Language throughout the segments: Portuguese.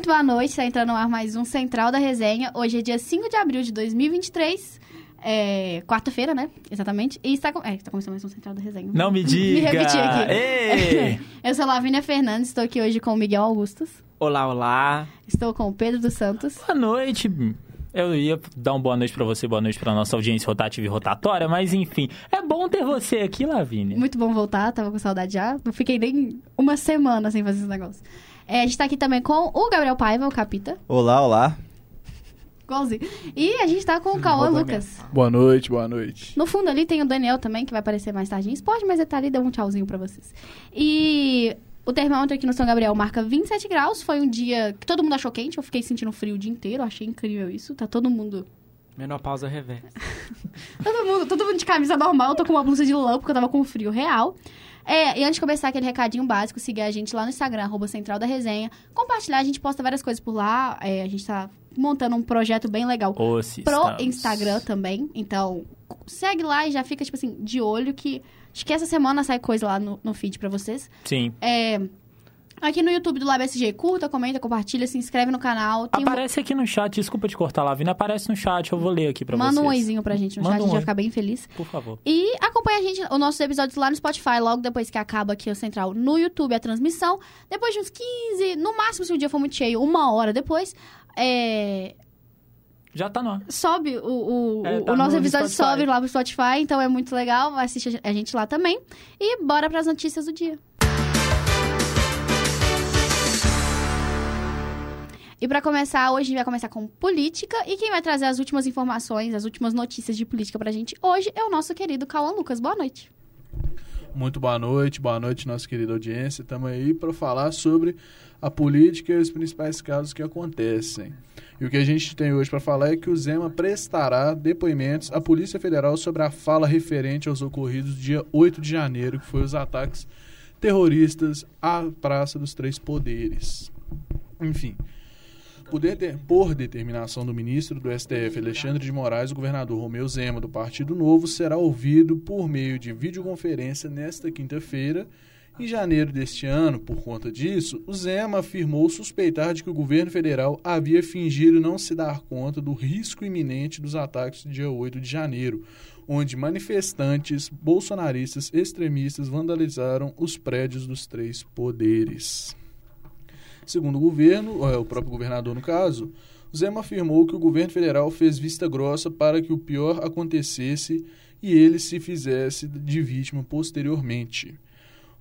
Muito boa noite, está entrando no ar mais um Central da Resenha. Hoje é dia 5 de abril de 2023. É, quarta-feira, né? Exatamente. E está, com... é, está começando mais um Central da Resenha. Não me diga! me repeti aqui. Ei! Eu sou Lavínia Fernandes, estou aqui hoje com o Miguel Augustus. Olá, olá. Estou com o Pedro dos Santos. Boa noite. Eu ia dar uma boa noite pra você, boa noite pra nossa audiência rotativa e rotatória, mas enfim, é bom ter você aqui, Lavínia. Muito bom voltar, tava com saudade já. Não fiquei nem uma semana sem fazer esse negócio. É, a gente tá aqui também com o Gabriel Paiva, o Capita. Olá, olá. Igualzinho. E a gente tá com o Cauã Lucas. Boa noite, boa noite. No fundo ali tem o Daniel também, que vai aparecer mais tarde em esporte, mas ele tá ali, dá um tchauzinho pra vocês. E o termômetro aqui no São Gabriel marca 27 graus. Foi um dia que todo mundo achou quente. Eu fiquei sentindo frio o dia inteiro. Achei incrível isso. Tá todo mundo. Menopausa reversa. Todo mundo, todo mundo de camisa normal. Eu tô com uma blusa de lã porque eu tava com frio real. É, e antes de começar aquele recadinho básico, seguir a gente lá no Instagram, arroba Central da Resenha. Compartilhar, a gente posta várias coisas por lá. É, a gente tá montando um projeto bem legal Osse, pro estamos. Instagram também. Então, segue lá e já fica, tipo assim, de olho que. Acho que essa semana sai coisa lá no, no feed pra vocês. Sim. É, aqui no YouTube do Lab SG, curta, comenta, compartilha, se inscreve no canal. Tem um- Aparece aqui no chat, desculpa te cortar, Lavínia, aparece no chat, eu vou ler aqui pra Manda vocês. um oizinho pra gente no Manda chat, a um gente vai ficar bem feliz. Por favor. E acompanha a gente, os nossos episódios lá no Spotify, logo depois que acaba aqui o Central no YouTube, a transmissão. Depois de uns 15, no máximo, se o dia for muito cheio, uma hora depois, é, Já tá no ar. sobe o, o, É, tá o nosso no episódio Spotify. sobe lá pro Spotify, então é muito legal, vai assistir a gente lá também. E bora pras notícias do dia. E pra começar, hoje a gente vai começar com política e quem vai trazer as últimas informações, as últimas notícias de política pra gente hoje é o nosso querido Cauã Lucas. Boa noite. Muito boa noite, boa noite, nossa querida audiência. Estamos aí para falar sobre a política e os principais casos que acontecem. E o que a gente tem hoje para falar é que o Zema prestará depoimentos à Polícia Federal sobre a fala referente aos ocorridos dia 8 de janeiro, que foi os ataques terroristas à Praça dos Três Poderes. Enfim, por, de- por determinação do ministro do STF, Alexandre de Moraes, o governador Romeu Zema, do Partido Novo, será ouvido por meio de videoconferência nesta quinta-feira. Em janeiro deste ano, por conta disso, o Zema afirmou suspeitar de que o governo federal havia fingido não se dar conta do risco iminente dos ataques do dia 8 de janeiro, onde manifestantes bolsonaristas extremistas vandalizaram os prédios dos três poderes. Segundo o governo, é, o próprio governador no caso, Zema afirmou que o governo federal fez vista grossa para que o pior acontecesse e ele se fizesse de vítima posteriormente.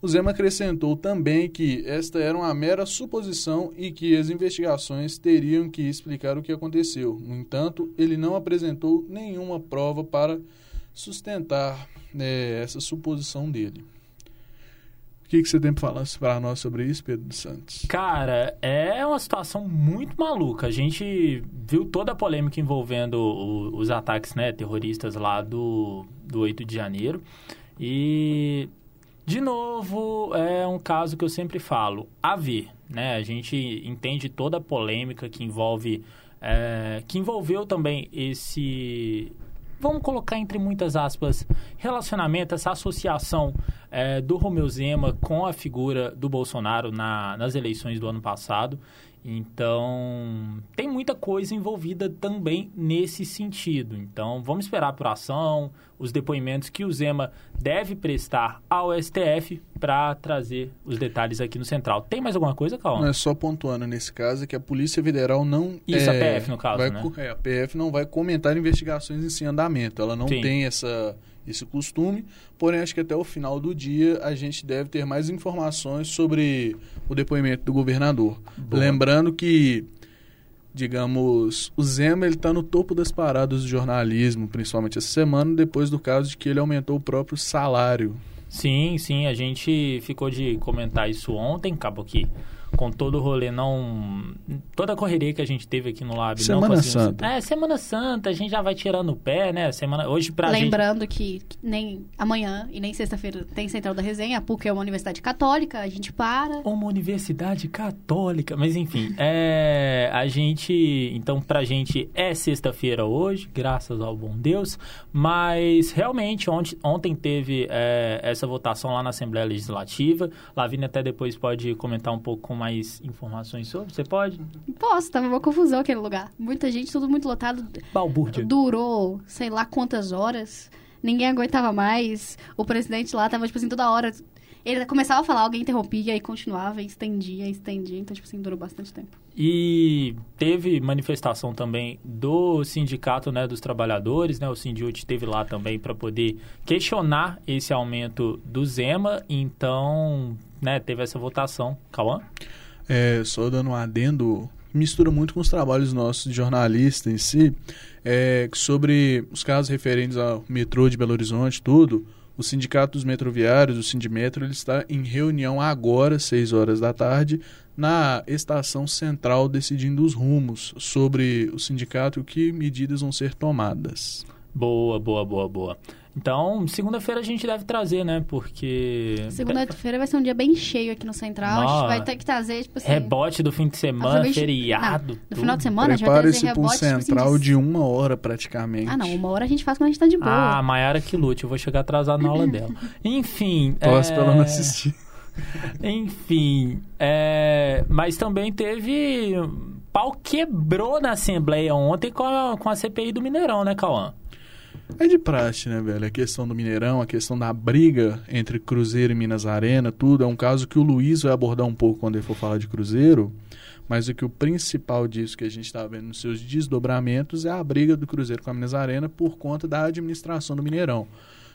O Zema acrescentou também que esta era uma mera suposição e que as investigações teriam que explicar o que aconteceu. No entanto, ele não apresentou nenhuma prova para sustentar né, essa suposição dele. O que, que você tem para falar para nós sobre isso, Pedro dos Santos? Cara, é uma situação muito maluca. A gente viu toda a polêmica envolvendo o- os ataques né, terroristas lá do, do 8 de janeiro. E, de novo, é um caso que eu sempre falo, a ver. Né? A gente entende toda a polêmica que envolve... é, que envolveu também esse... Vamos colocar entre muitas aspas, relacionamento, essa associação é, do Romeu Zema com a figura do Bolsonaro na- nas eleições do ano passado. Então, tem muita coisa envolvida também nesse sentido. Então, vamos esperar a apuração, os depoimentos que o Zema deve prestar ao STF para trazer os detalhes aqui no Central. Tem mais alguma coisa, Não Calma? é só pontuando nesse caso que a Polícia Federal não. Isso, a é, PF no caso, vai né? é, a PF não vai comentar investigações em andamento. Ela não Sim. tem essa, esse costume. Porém, acho que até o final do dia a gente deve ter mais informações sobre o depoimento do governador. Boa. Lembrando que, digamos, o Zema ele está no topo das paradas do jornalismo, principalmente essa semana, depois do caso de que ele aumentou o próprio salário. Sim, sim, a gente ficou de comentar isso ontem, acabou que com todo o rolê não... Toda a correria que a gente teve aqui no Lab... Semana não Santa. É, Semana Santa, a gente já vai tirando o pé, né? Semana... Hoje pra gente... Lembrando que nem amanhã e nem sexta-feira tem Central da Resenha, a PUC é uma universidade católica, a gente para. Uma universidade católica. Mas enfim, é, a gente. Então, pra gente é sexta-feira hoje, graças ao bom Deus. Mas realmente, ontem, ontem teve é, essa votação lá na Assembleia Legislativa. Lavínia até depois pode comentar um pouco com mais mais informações sobre? Você pode? Posso, tava uma confusão aquele lugar. Muita gente, tudo muito lotado. Balbúrdia. Durou, sei lá quantas horas. Ninguém aguentava mais. O presidente lá tava, tipo assim, toda hora. Ele começava a falar, alguém interrompia e continuava, e estendia, estendia. Então, tipo assim, durou bastante tempo. E teve manifestação também do sindicato né, dos trabalhadores, né? O Sindiut esteve lá também para poder questionar esse aumento do Zema. Então, né, teve essa votação. Cauã? É, só dando um adendo, mistura muito com os trabalhos nossos de jornalista em si, é, sobre os casos referentes ao metrô de Belo Horizonte, tudo. O Sindicato dos Metroviários, o Sindimetro, ele está em reunião agora, 6 horas da tarde, na estação central decidindo os rumos sobre o sindicato e que medidas vão ser tomadas. Boa, boa, boa, boa. Então, segunda-feira a gente deve trazer, né? Porque. Segunda-feira vai ser um dia bem cheio aqui no Central. A gente vai ter que trazer, tipo assim. Rebote do fim de semana, feriado. No tudo. final de semana a gente vai trazer para um rebote, tipo assim, central de- de uma hora praticamente. Ah, não. Uma hora a gente faz quando a gente tá de boa. Ah, Maiara que lute, eu vou chegar atrasado na aula dela. Enfim. Torce é... pra ela não assistir. Enfim, é, mas também teve. Pau quebrou na Assembleia ontem com a, com a CPI do Mineirão, né, Cauã? É de praxe, né, velho? A questão do Mineirão, a questão da briga entre Cruzeiro e Minas Arena, tudo. É um caso que o Luiz vai abordar um pouco quando ele for falar de Cruzeiro. Mas o que o principal disso que a gente está vendo nos seus desdobramentos é a briga do Cruzeiro com a Minas Arena por conta da administração do Mineirão.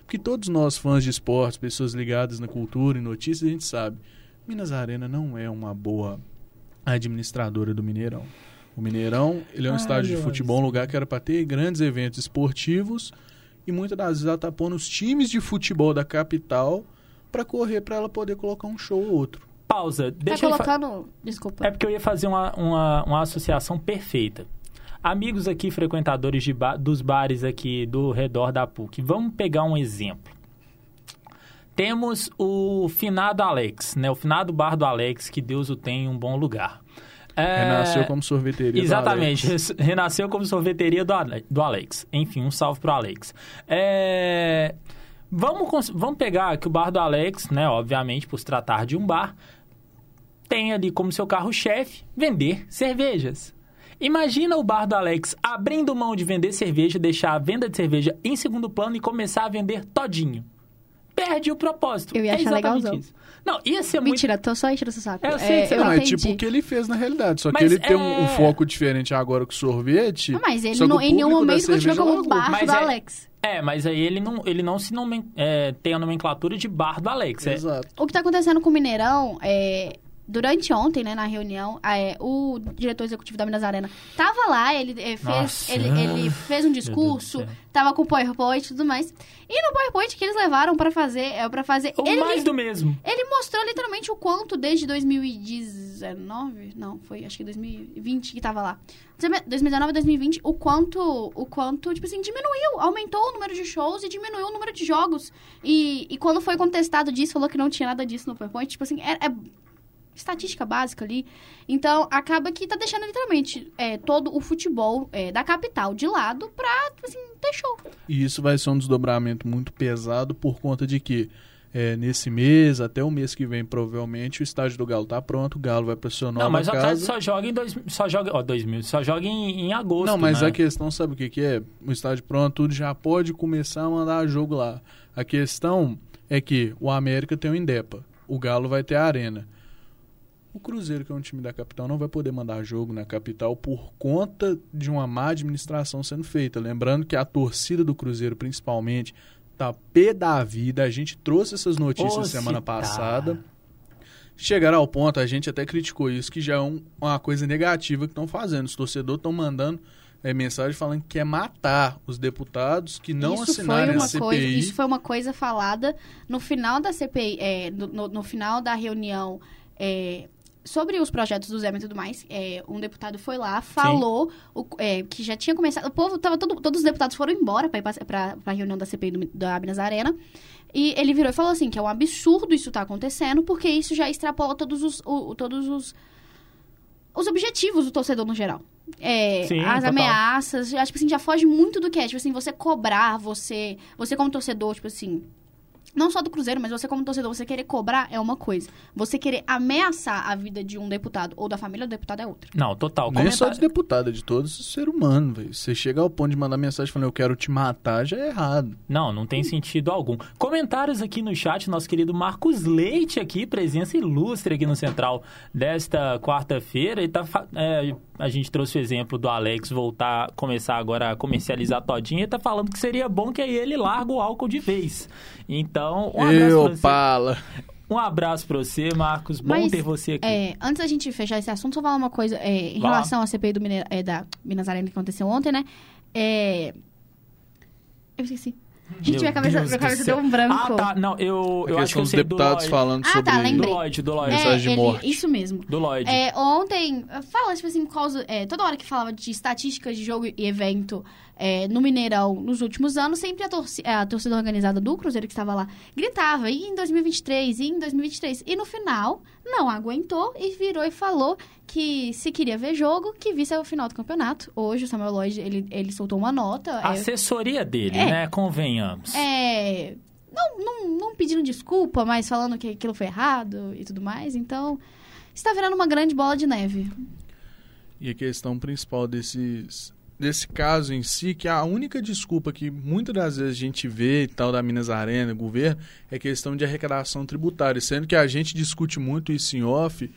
Porque todos nós, fãs de esportes, pessoas ligadas na cultura e notícias, a gente sabe. Minas Arena não é uma boa administradora do Mineirão. O Mineirão, ele é um Ai, estádio de Deus. futebol, um lugar que era para ter grandes eventos esportivos e muitas das vezes ela tá pondo os times de futebol da capital para correr para ela poder colocar um show ou outro. Pausa. Tá Deixa eu fa- colocando. Desculpa. É porque eu ia fazer uma, uma, uma associação perfeita. Amigos aqui, frequentadores de ba- dos bares aqui do redor da PUC, vamos pegar um exemplo. Temos o finado Alex, né? O finado bar do Alex, que Deus o tenha em um bom lugar. É, Renasceu como sorveteria. do Exatamente, renasceu como sorveteria do, Ale- do Alex. Enfim, um salve pro Alex. É, Vamos, cons- vamos pegar que o bar do Alex, né? Obviamente, por se tratar de um bar, tem ali como seu carro-chefe vender cervejas. Imagina o bar do Alex abrindo mão de vender cerveja, deixar a venda de cerveja em segundo plano e começar a vender todinho. Perde o propósito. Eu ia é achar legalzão. isso. Não, ia ser muito Mentira, tô só enchendo seu saco. Eu sei que você eu Não, é tipo o que ele fez na realidade. Só que Mas ele tem um, um é- foco diferente agora com o sorvete. Não, mas ele não, o em nenhum momento continua como largou. bar Mas do é- Alex. É, mas aí ele não, ele não se nomen, é, tem a nomenclatura de bar do Alex. É, Exato. O que tá acontecendo com o Mineirão é. Durante ontem, né, na reunião, é, o diretor executivo da Minas Arena tava lá, ele é, fez, Nossa. ele, ele fez um discurso, tava com o PowerPoint e tudo mais. E no PowerPoint que eles levaram pra fazer, é para fazer, o ele, mais do mesmo. ele mostrou literalmente o quanto desde 2019, não, foi acho que 2020 que tava lá. 2019 e 2020, o quanto, o quanto, tipo assim, diminuiu, aumentou o número de shows e diminuiu o número de jogos. E, e quando foi contestado disso, falou que não tinha nada disso no PowerPoint, tipo assim, é, é estatística básica ali. Então, acaba que tá deixando literalmente é, todo o futebol é, da capital de lado pra, assim, ter show. E isso vai ser um desdobramento muito pesado por conta de que é, nesse mês, até o mês que vem, provavelmente, o estádio do Galo tá pronto, o Galo vai pra sua nova Não, mas o Atlético casa. só joga em dois, só joga, ó, 2000, só joga em, em agosto, Não, mas né? a questão, sabe o que, que é? O estádio pronto, tudo já pode começar a mandar jogo lá. A questão é que o América tem o Indepa, o Galo vai ter a Arena. O Cruzeiro, que é um time da capital, não vai poder mandar jogo na capital por conta de uma má administração sendo feita. Lembrando que a torcida do Cruzeiro, principalmente, tá pé da vida. A gente trouxe essas notícias Ô, semana se tá. passada. Chegaram ao ponto, a gente até criticou isso, que já é um- uma coisa negativa que estão fazendo. Os torcedores estão mandando é, mensagem falando que quer matar os deputados que não isso uma a CPI. coisa, Isso foi uma coisa falada no final da CPI, é, no, no- no final da reunião é, sobre os projetos do Zema e tudo mais. é, um deputado foi lá, falou o- é, que já tinha começado. O povo tava todo, todos os deputados foram embora para ir para a reunião da CPI do- da Minas Arena. E ele virou e falou assim que é um absurdo isso tá acontecendo, porque isso já extrapola todos os, o- todos os, os objetivos do torcedor no geral. É, Sim, as total. ameaças, acho que assim, já foge muito do que é. Tipo assim, você cobrar, você. Você como torcedor, tipo assim. Não só do Cruzeiro, mas você como torcedor, você querer cobrar é uma coisa. Você querer ameaçar a vida de um deputado ou da família do deputado é outra. Não, total. Nem só de deputado, é de todo ser humano, velho. Você chega ao ponto de mandar mensagem falando eu quero te matar, já é errado. Não, não tem sentido algum. Comentários aqui no chat, nosso querido Marcos Leite aqui, presença ilustre aqui no Central desta quarta-feira. E tá, é, a gente trouxe o exemplo do Alex voltar, começar agora a comercializar todinha e tá falando que seria bom que aí ele larga o álcool de vez. Então, um abraço, eu, pra você, pala. um abraço pra você, Marcos. Bom Mas, ter você aqui. É, antes da gente fechar esse assunto, só falar uma coisa é, em Vai lá. relação à CPI do Mineira- é, da Minas Arena que aconteceu ontem, né? É... Eu esqueci. Gente, minha cabeça, minha do cabeça deu um branco. Ah, tá. Não, eu, eu acho que eu sei do deputados Lloyd. falando Ah, sobre tá, Do lembrei. Lloyd, do Lloyd. É, mensagem de ele- morte. Isso mesmo. Do Lloyd. É, ontem, fala, tipo assim, causa, é, toda hora que falava de estatísticas de jogo e evento é, no Mineirão nos últimos anos, sempre a, torci- a torcida organizada do Cruzeiro que estava lá gritava, e em 2023, e em 2023. E no final, não aguentou e virou e falou que se queria ver jogo, que visse o final do campeonato. Hoje o Samuel Lloyd, ele, ele soltou uma nota. A é, assessoria dele, É. né? Convenhamos. é, não, não, não pedindo desculpa, mas falando que aquilo foi errado e tudo mais. Então, está virando uma grande bola de neve. E a questão principal desses, desse caso em si, que a única desculpa que muitas das vezes a gente vê e tal da Minas Arena, governo, é questão de arrecadação tributária. Sendo que a gente discute muito isso em off,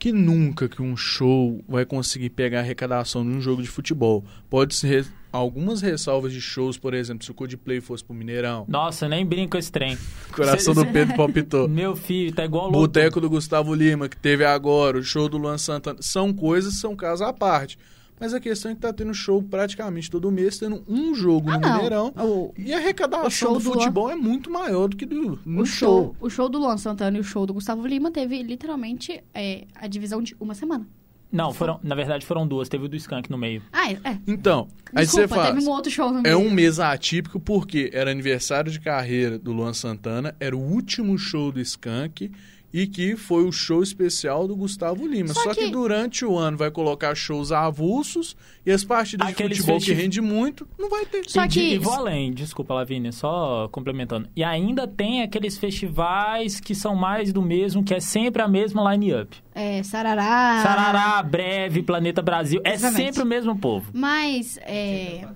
que nunca que um show vai conseguir pegar arrecadação num jogo de futebol. Pode ser algumas ressalvas de shows, por exemplo, se o Coldplay fosse pro Mineirão. Nossa, nem brinco esse trem. Coração do Pedro palpitou. Meu filho, tá igual louco. Boteco do Gustavo Lima, que teve agora, o show do Luan Santana. São coisas, são casos à parte. Mas a questão é que tá tendo show praticamente todo mês, tendo um jogo Ah, no não. Mineirão. O, E a arrecadação O show do do futebol é muito maior do que do no o show, o show do Luan Santana e o show do Gustavo Lima teve literalmente é, a divisão de uma semana. Não, foram, na verdade foram duas. Teve o do Skank no meio. Ah, é. é. Então, aí você Desculpa, faz. teve um outro show no É meio. um mês atípico porque era aniversário de carreira do Luan Santana, era o último show do Skank e que foi o show especial do Gustavo Lima. Só Só, que... que- durante o ano vai colocar shows avulsos e as partidas Aqueles de futebol festi- que rende muito, não vai ter. Só e, de- que- e vou além, desculpa, Lavínia, só complementando. E ainda tem aqueles festivais que são mais do mesmo, que é sempre a mesma line-up. É, Sarará. Sarará, Breve, Planeta Brasil. É Exatamente. sempre o mesmo povo. Mas, é...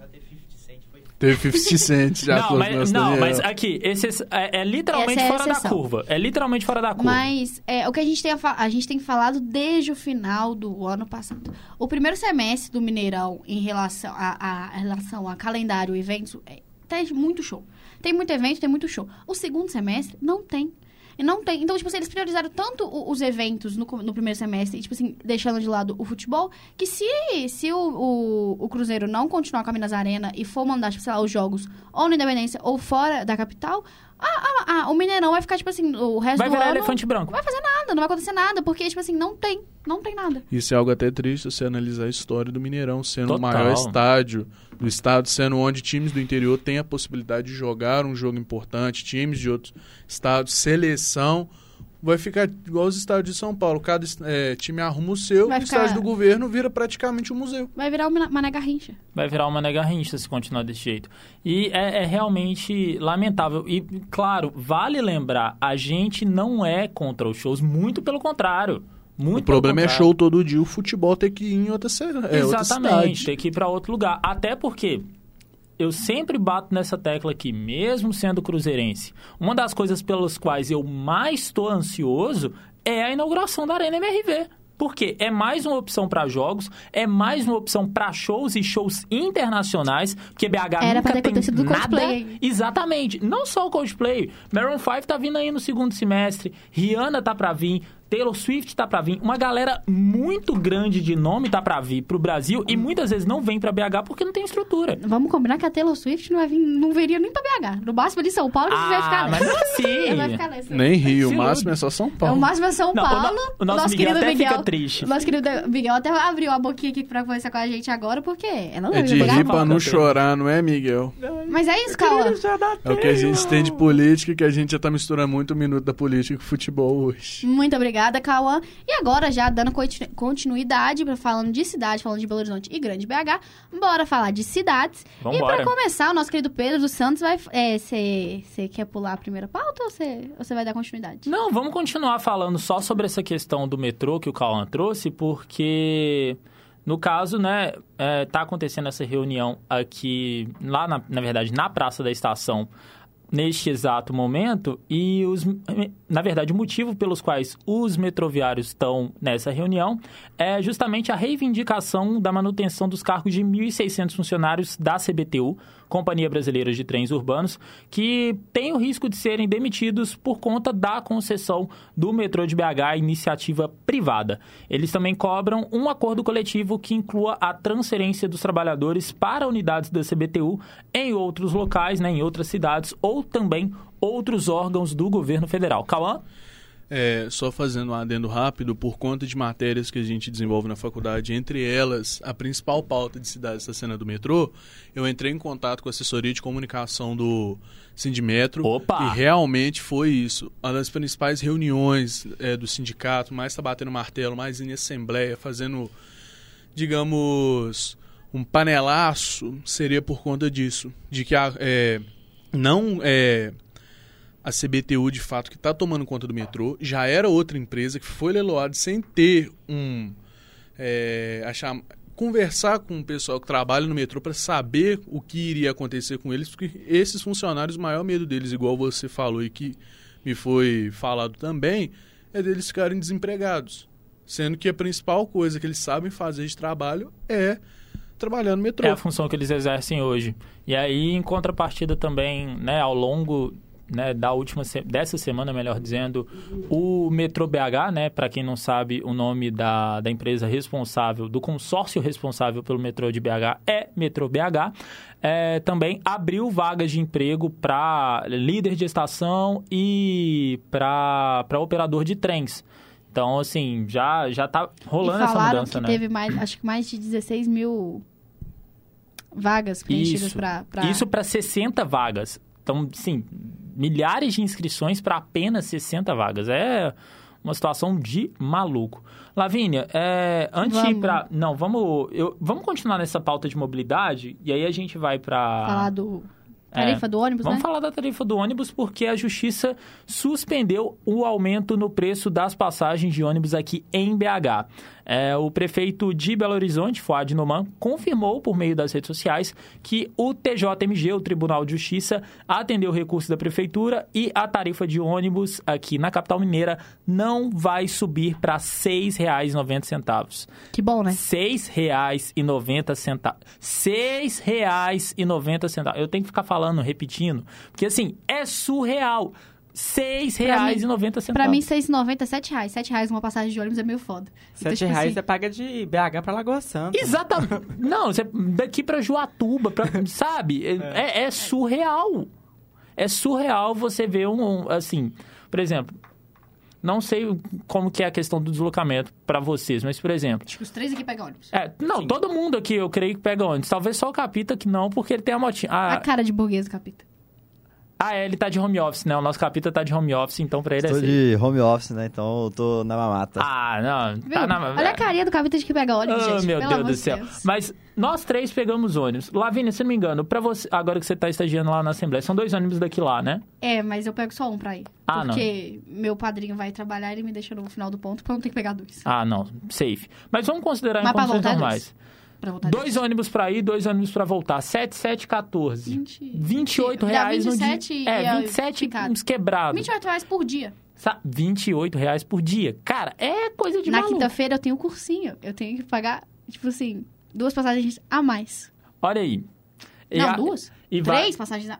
Teve 50 Cent já não, mas, não, mas aqui, esse é, é literalmente é fora da curva. É literalmente fora da curva. Mas é, o que a gente, tem a, a gente tem falado desde o final do ano passado. O primeiro semestre do Mineirão em relação a, a- relação a calendário, eventos, é, tem muito show. Tem muito evento, tem muito show. O segundo semestre não tem. Não tem. Então, tipo assim, eles priorizaram tanto o- os eventos no, no primeiro semestre, tipo assim, deixando de lado o futebol, que se, se o, o, o Cruzeiro não continuar com a Minas Arena e for mandar, tipo, sei lá, os jogos ou na Independência ou fora da capital, a- a- a- o Mineirão vai ficar, tipo assim, o resto Vai do virar ano... elefante branco. Não vai fazer nada, não vai acontecer nada, porque, tipo assim, não tem. Não tem nada. Isso é algo até triste se você analisar a história do Mineirão sendo Total. o maior estádio do estado, sendo onde times do interior têm a possibilidade de jogar um jogo importante, times de outros estados, seleção. Vai ficar igual os estádios de São Paulo. Cada eh, time arruma o seu, Vai o ficar- estádio do governo vira praticamente um museu. Vai virar uma Mané Garrincha. Vai virar uma negarrincha se continuar desse jeito. E é, é realmente lamentável. E, claro, vale lembrar, a gente não é contra os shows, muito pelo contrário. Muito o problema é show todo dia, o futebol ter que ir em outra, é, outra Exatamente, cidade. tem que ir para outro lugar. Até porque eu sempre bato nessa tecla aqui, mesmo sendo cruzeirense. Uma das coisas pelas quais eu mais estou ansioso é a inauguração da Arena MRV. Porque é mais uma opção para jogos, é mais uma opção para shows e shows internacionais, porque BH Era nunca ter tem do nada. Coldplay. Exatamente. Não só o Coldplay. Maroon 5 tá vindo aí no segundo semestre, Rihanna tá pra vir, Taylor Swift tá pra vir. Uma galera muito grande de nome tá pra vir pro Brasil e muitas vezes não vem pra BH porque não tem estrutura. Vamos combinar que a Taylor Swift não, vai vir, não viria nem pra BH. No máximo de São Paulo, a gente vai ficar Ah, mas é assim. vai ficar nessa. Nem Rio, o máximo é só São É, Paulo. o máximo é São Não, o no- Paulo. o nosso Miguel querido até Miguel. fica triste. Nosso querido Miguel até abriu a boquinha aqui pra conversar com a gente agora, porque ela não É de rir pra não chorar, não é, Miguel? Mas é isso, Cauã. É o que a gente tem de política, que a gente já tá misturando muito o minuto da política com o futebol hoje. Muito obrigada. Obrigada, Cauã. E agora, já dando continu- continuidade, pra- falando de cidade, falando de Belo Horizonte e Grande BH, bora falar de cidades. E Vambora. pra começar, o nosso querido Pedro dos Santos vai... Você quer pular a primeira pauta ou você vai dar continuidade? Não, vamos continuar falando só sobre essa questão do metrô que o Cauã trouxe, porque no caso, né, é, tá acontecendo essa reunião aqui, lá na, na verdade, na Praça da Estação, neste exato momento, e os, na verdade, o motivo pelos quais os metroviários estão nessa reunião é justamente a reivindicação da manutenção dos cargos de 1.600 funcionários da CBTU, Companhia Brasileira de Trens Urbanos, que tem o risco de serem demitidos por conta da concessão do metrô de BH iniciativa privada. Eles também cobram um acordo coletivo que inclua a transferência dos trabalhadores para unidades da CBTU em outros locais, né, em outras cidades, ou também outros órgãos do governo federal. Cauã? É, só fazendo um adendo rápido, por conta de matérias que a gente desenvolve na faculdade, entre elas, a principal pauta de cidade está sendo a do metrô, eu entrei em contato com a assessoria de comunicação do Sindimetro, Opa! e realmente foi isso. Uma das principais reuniões é, do sindicato, mais está batendo martelo, mais em assembleia, fazendo, digamos, um panelaço, seria por conta disso. De que a, é, não é a CBTU de fato que está tomando conta do metrô, já era outra empresa que foi leiloada sem ter um é, achar, conversar com o pessoal que trabalha no metrô para saber o que iria acontecer com eles, porque esses funcionários, o maior medo deles, igual você falou e que me foi falado também, é deles ficarem desempregados. Sendo que a principal coisa que eles sabem fazer de trabalho é trabalhar no metrô. É a função que eles exercem hoje. E aí, em contrapartida também, né, ao longo né, da última se- dessa semana, melhor dizendo, o Metrô BH, né, para quem não sabe, o nome da, da empresa responsável, do consórcio responsável pelo metrô de BH é Metrô BH, é, também abriu vagas de emprego para líder de estação e para operador de trens. Então, assim, já, já tá rolando e essa falaram mudança, que né? teve mais, acho que mais de 16 mil vagas preenchidas Isso. pra. Isso para 60 vagas. Então, sim, milhares de inscrições para apenas 60 vagas. É uma situação de maluco. Lavínia, é, antes de ir Vamos. para... Não, vamos, eu, vamos continuar nessa pauta de mobilidade e aí a gente vai para... falar do tarifa do ônibus, Vamos né? falar da tarifa do ônibus porque a Justiça suspendeu o aumento no preço das passagens de ônibus aqui em BH. É, o prefeito de Belo Horizonte, Fuad Noman, confirmou por meio das redes sociais que o TJMG, o Tribunal de Justiça, atendeu o recurso da prefeitura e a tarifa de ônibus aqui na capital mineira não vai subir para R$ 6,90. Que bom, né? R$ 6,90 centavos. R$ 6,90. Eu tenho que ficar falando, repetindo, porque assim, é surreal. R$ 6,90. Pra mim, 6,90 é 7 reais. 7 reais uma passagem de ônibus é meio foda. Então, Sete tipo reais assim, você paga de BH pra Lagoa Santa. Exatamente. Não, você, daqui pra Juatuba, pra, sabe? É, é surreal. É surreal você ver um, um, assim, por exemplo, não sei como que é a questão do deslocamento pra vocês, mas por exemplo, Acho que os três aqui pegam ônibus. é, não, todo mundo aqui eu creio que pega ônibus, talvez só o Capita que não, porque ele tem a motinha. Ah, A cara de burguês do capita. Ah, é, ele tá de home office, né? O nosso Capita tá de home office, então pra ele Estou é ser- de home office, né? Então eu tô na mamata. Ah, não, Viu? tá na... Olha a carinha do capita de que pega ônibus, Oh, gente. meu Pelo Deus do céu. Deus. Mas nós três pegamos ônibus. Lavínia, se não me engano, pra você, agora que você tá estagiando lá na Assembleia, são dois ônibus daqui lá, né? É, mas eu pego só um pra ir. Ah, não. porque meu padrinho vai trabalhar e ele me deixa no final do ponto pra eu não ter que pegar dois. Ah, não, safe. Mas vamos considerar em Mas pra condições é normais. Pra voltar Dois ônibus pra ir, dois ônibus pra voltar. 7, 7, 14. 20, 28 dá reais no 27 dia. e É, é 27 ficado. uns quebrados. 28 reais por dia. Sa- 28 reais por dia. Cara, é coisa de Na quinta-feira eu tenho cursinho. Eu tenho que pagar, tipo assim, duas passagens a mais. Olha aí. E não, a- duas? E vai... Três passagens a...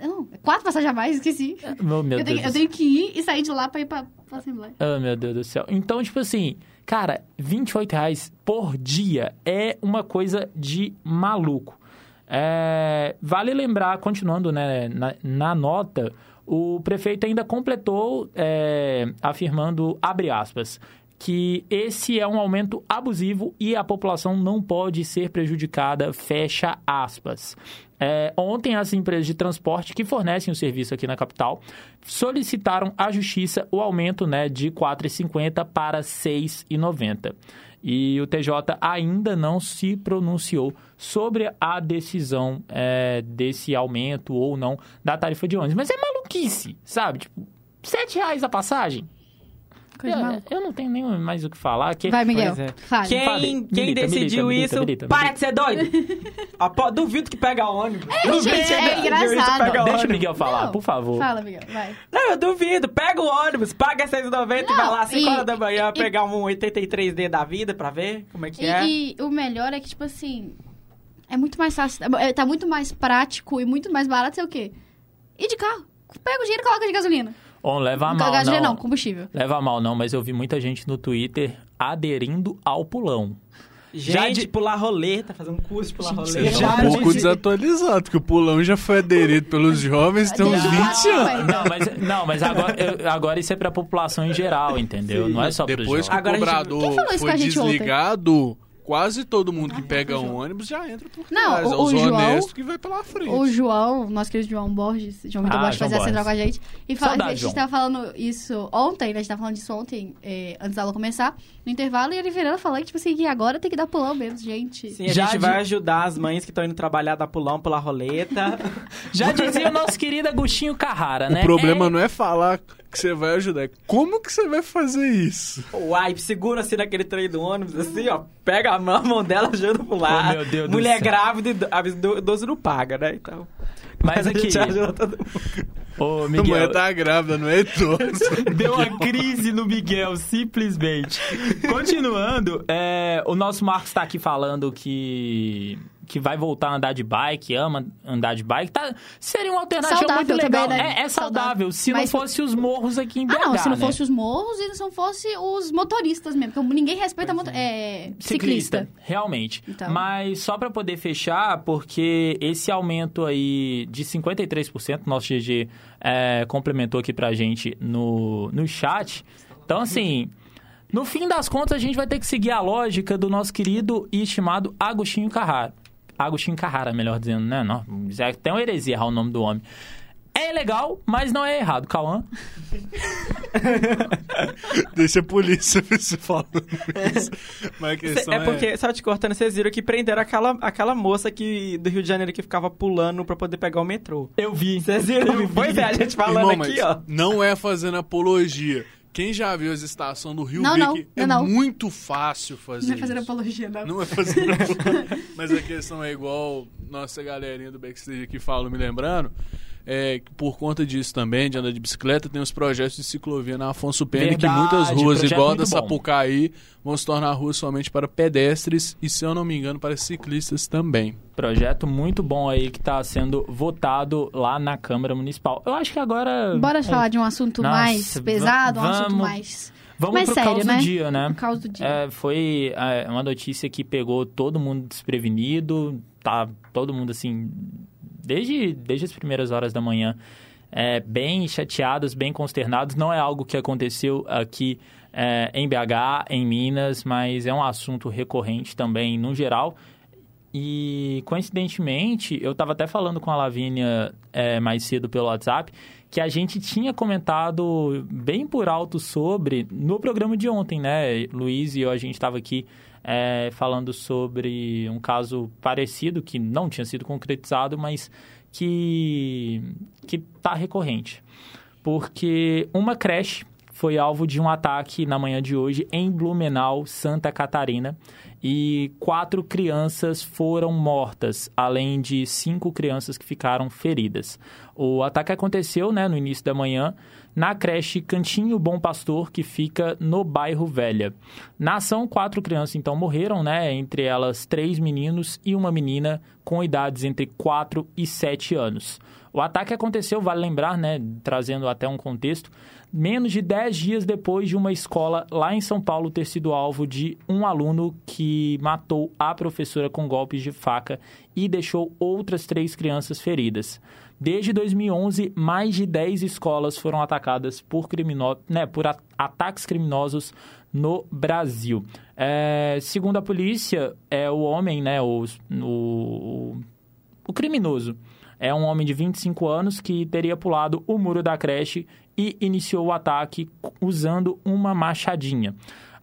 Não, quatro passagens a mais, esqueci. Meu, meu eu, tenho, Deus eu tenho que ir e sair de lá pra ir pra, pra Assembleia. Oh, meu Deus do céu. Então, tipo assim, cara, 28 reais por dia é uma coisa de maluco. É, vale lembrar, continuando né, na, na nota, o prefeito ainda completou é, afirmando, abre aspas, que esse é um aumento abusivo e a população não pode ser prejudicada, fecha aspas. É, ontem, as empresas de transporte que fornecem o serviço aqui na capital solicitaram à Justiça o aumento né, de R$ 4,50 para R$ 6,90. E o TJ ainda não se pronunciou sobre a decisão é, desse aumento ou não da tarifa de ônibus. Mas é maluquice, sabe? Tipo, R$ reais a passagem? Coisa eu, maluca. eu não tenho nem mais o que falar. Que... Vai, Miguel. É. Fale. Quem, Fale. quem Milita, decidiu milita, isso, milita, milita, para de ser doido. Apo- duvido que pega ônibus. duvido gente, é engraçado. pega Deixa o. Miguel falar, Não. por favor. Fala, Miguel. Vai. Não, eu duvido. Pega o ônibus, paga 6,90 e vai lá às 5 e- horas da manhã e- pegar um 83D da vida pra ver como é que E, é. e o melhor é que, tipo assim, é muito mais fácil. é, Tá muito mais prático e muito mais barato ser o quê? Ir de carro. Pega o dinheiro e coloca de gasolina. Ou leva a Não, mal, gasolina não. não, combustível. Leva a mal, não, mas eu vi muita gente no Twitter aderindo ao pulão. Já Gente, de- pular roleta, fazer um curso de pular roleta. tá Já um pouco desatualizado, porque o pulão já foi aderido pelos jovens tem uns Desde 20 lá, anos. Não, mas, não, mas agora, agora isso é pra população em geral, entendeu? Não é só pros Depois que jovens. Agora a o gente- cobrador Quem falou isso com foi a gente ontem? Quase todo mundo que pega um ônibus já entra por Não, trás. o- é os o João- que vai pela frente. O João, nosso querido João Borges, João Vitor Ah, Borges, fazia a central com a gente. E fala, Saudade, a gente João. tava falando isso ontem, né? A gente tava falando disso ontem, é, antes da aula começar, no intervalo, e ele virando falando que, tipo assim, que agora tem que dar pulão mesmo, gente. Sim, a Já gente de- vai ajudar as mães que estão indo trabalhar, dar pulão, pular roleta. Já dizia o nosso querido Agostinho Carrara, né? O problema É- não é falar que você vai ajudar, como que você vai fazer isso? Uai, segura assim naquele trem do ônibus, assim, ó. Pega a mão, a mão dela, ajuda a pular. Oh, meu Deus do Mulher céu. grávida, e a do- idoso não paga, né? Então. Mas a aqui, gente ajuda todo mundo. ô A Miguel, mulher tá grávida, não é idoso. Deu uma crise no Miguel, simplesmente. Continuando, é, o nosso Marcos tá aqui falando que que vai voltar a andar de bike, ama andar de bike. Tá, seria uma alternativa Saudável muito legal. também, né? É, é saudável, Saudável. se Mas- não fosse os morros aqui em BH, Ah, não, se não né? fosse os morros e se não fosse os motoristas mesmo, porque ninguém respeita moto- é, ciclista. realmente. Então. Mas só para poder fechar, porque esse aumento aí de 53%, nosso GG é, complementou aqui pra gente no, no chat. Então, assim, no fim das contas, a gente vai ter que seguir a lógica do nosso querido e estimado Agostinho Carrara. Agostinho Carrara, melhor dizendo, né? Não, é até uma heresia errar o nome do homem. É legal, mas não é errado. Cauã? Deixa a polícia ver se falando isso. Mas a questão É porque, só te cortando, vocês viram que prenderam aquela, aquela moça que, do Rio de Janeiro que ficava pulando pra poder pegar o metrô. Eu vi. Vocês viram? Pois é, a gente falando Irmão, aqui, ó. Não é fazendo apologia. Quem já viu as estações do Rio Não, não, Bic, não, é não. muito fácil fazer Não é fazendo isso. apologia, não. Não é fazendo apologia. Mas a questão é igual nossa galerinha do backstage aqui falou, me lembrando. É, por conta disso também, de andar de bicicleta, tem os projetos de ciclovia na Afonso Pena, que muitas ruas, igual a da. Sapucaí, vão se tornar ruas somente para pedestres e, se eu não me engano, para ciclistas também. Projeto muito bom aí que está sendo votado lá na Câmara Municipal. Eu acho que agora. Bora é, falar de um assunto Nossa, mais pesado, um assunto vamos- mais... Vamos mais pro sério, caos né? do dia, né? Por causa do dia. É, foi é, uma notícia que pegou todo mundo desprevenido, tá todo mundo assim, desde, desde as primeiras horas da manhã, é, bem chateados, bem consternados. Não é algo que aconteceu aqui é, em BH, em Minas, mas é um assunto recorrente também no geral. E, coincidentemente, eu estava até falando com a Lavínia é, mais cedo pelo WhatsApp que a gente tinha comentado bem por alto sobre no programa de ontem, né? Luiz e eu, a gente estava aqui é, falando sobre um caso parecido, que não tinha sido concretizado, mas que que está recorrente. Porque uma creche foi alvo de um ataque na manhã de hoje em Blumenau, Santa Catarina, e quatro crianças foram mortas, além de cinco crianças que ficaram feridas. O ataque aconteceu né, no início da manhã na creche Cantinho Bom Pastor, que fica no bairro Velha. Na ação, quatro crianças então morreram, né, entre elas três meninos e uma menina com idades entre 4 e 7 anos. O ataque aconteceu, vale lembrar, né, trazendo até um contexto, menos de 10 dias depois de uma escola lá em São Paulo ter sido alvo de um aluno que matou a professora com golpes de faca e deixou outras três crianças feridas. Desde 2011, mais de 10 escolas foram atacadas por, crimino... né, por ataques criminosos no Brasil. É, segundo a polícia, é o homem, né, o, o, o criminoso, é um homem de 25 anos que teria pulado o muro da creche e iniciou o ataque usando uma machadinha.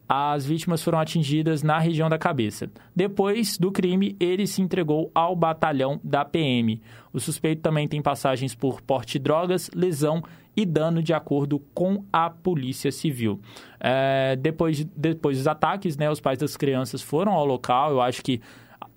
As vítimas foram atingidas na região da cabeça. Depois do crime, ele se entregou ao batalhão da PM. O suspeito também tem passagens por porte de drogas, lesão e dano de acordo com a Polícia Civil. É, depois, depois dos ataques, né, os pais das crianças foram ao local. Eu acho que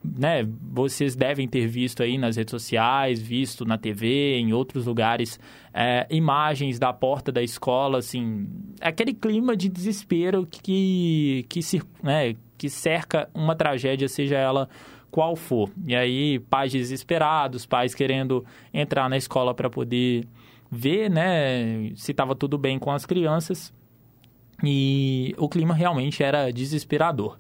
né, vocês devem ter visto aí nas redes sociais, visto na TV, em outros lugares, é, imagens da porta da escola, assim, aquele clima de desespero que, que, cir- né, que cerca uma tragédia, seja ela qual for. E aí, pais desesperados, pais querendo entrar na escola para poder ver, né, se estava tudo bem com as crianças. E o clima realmente era desesperador.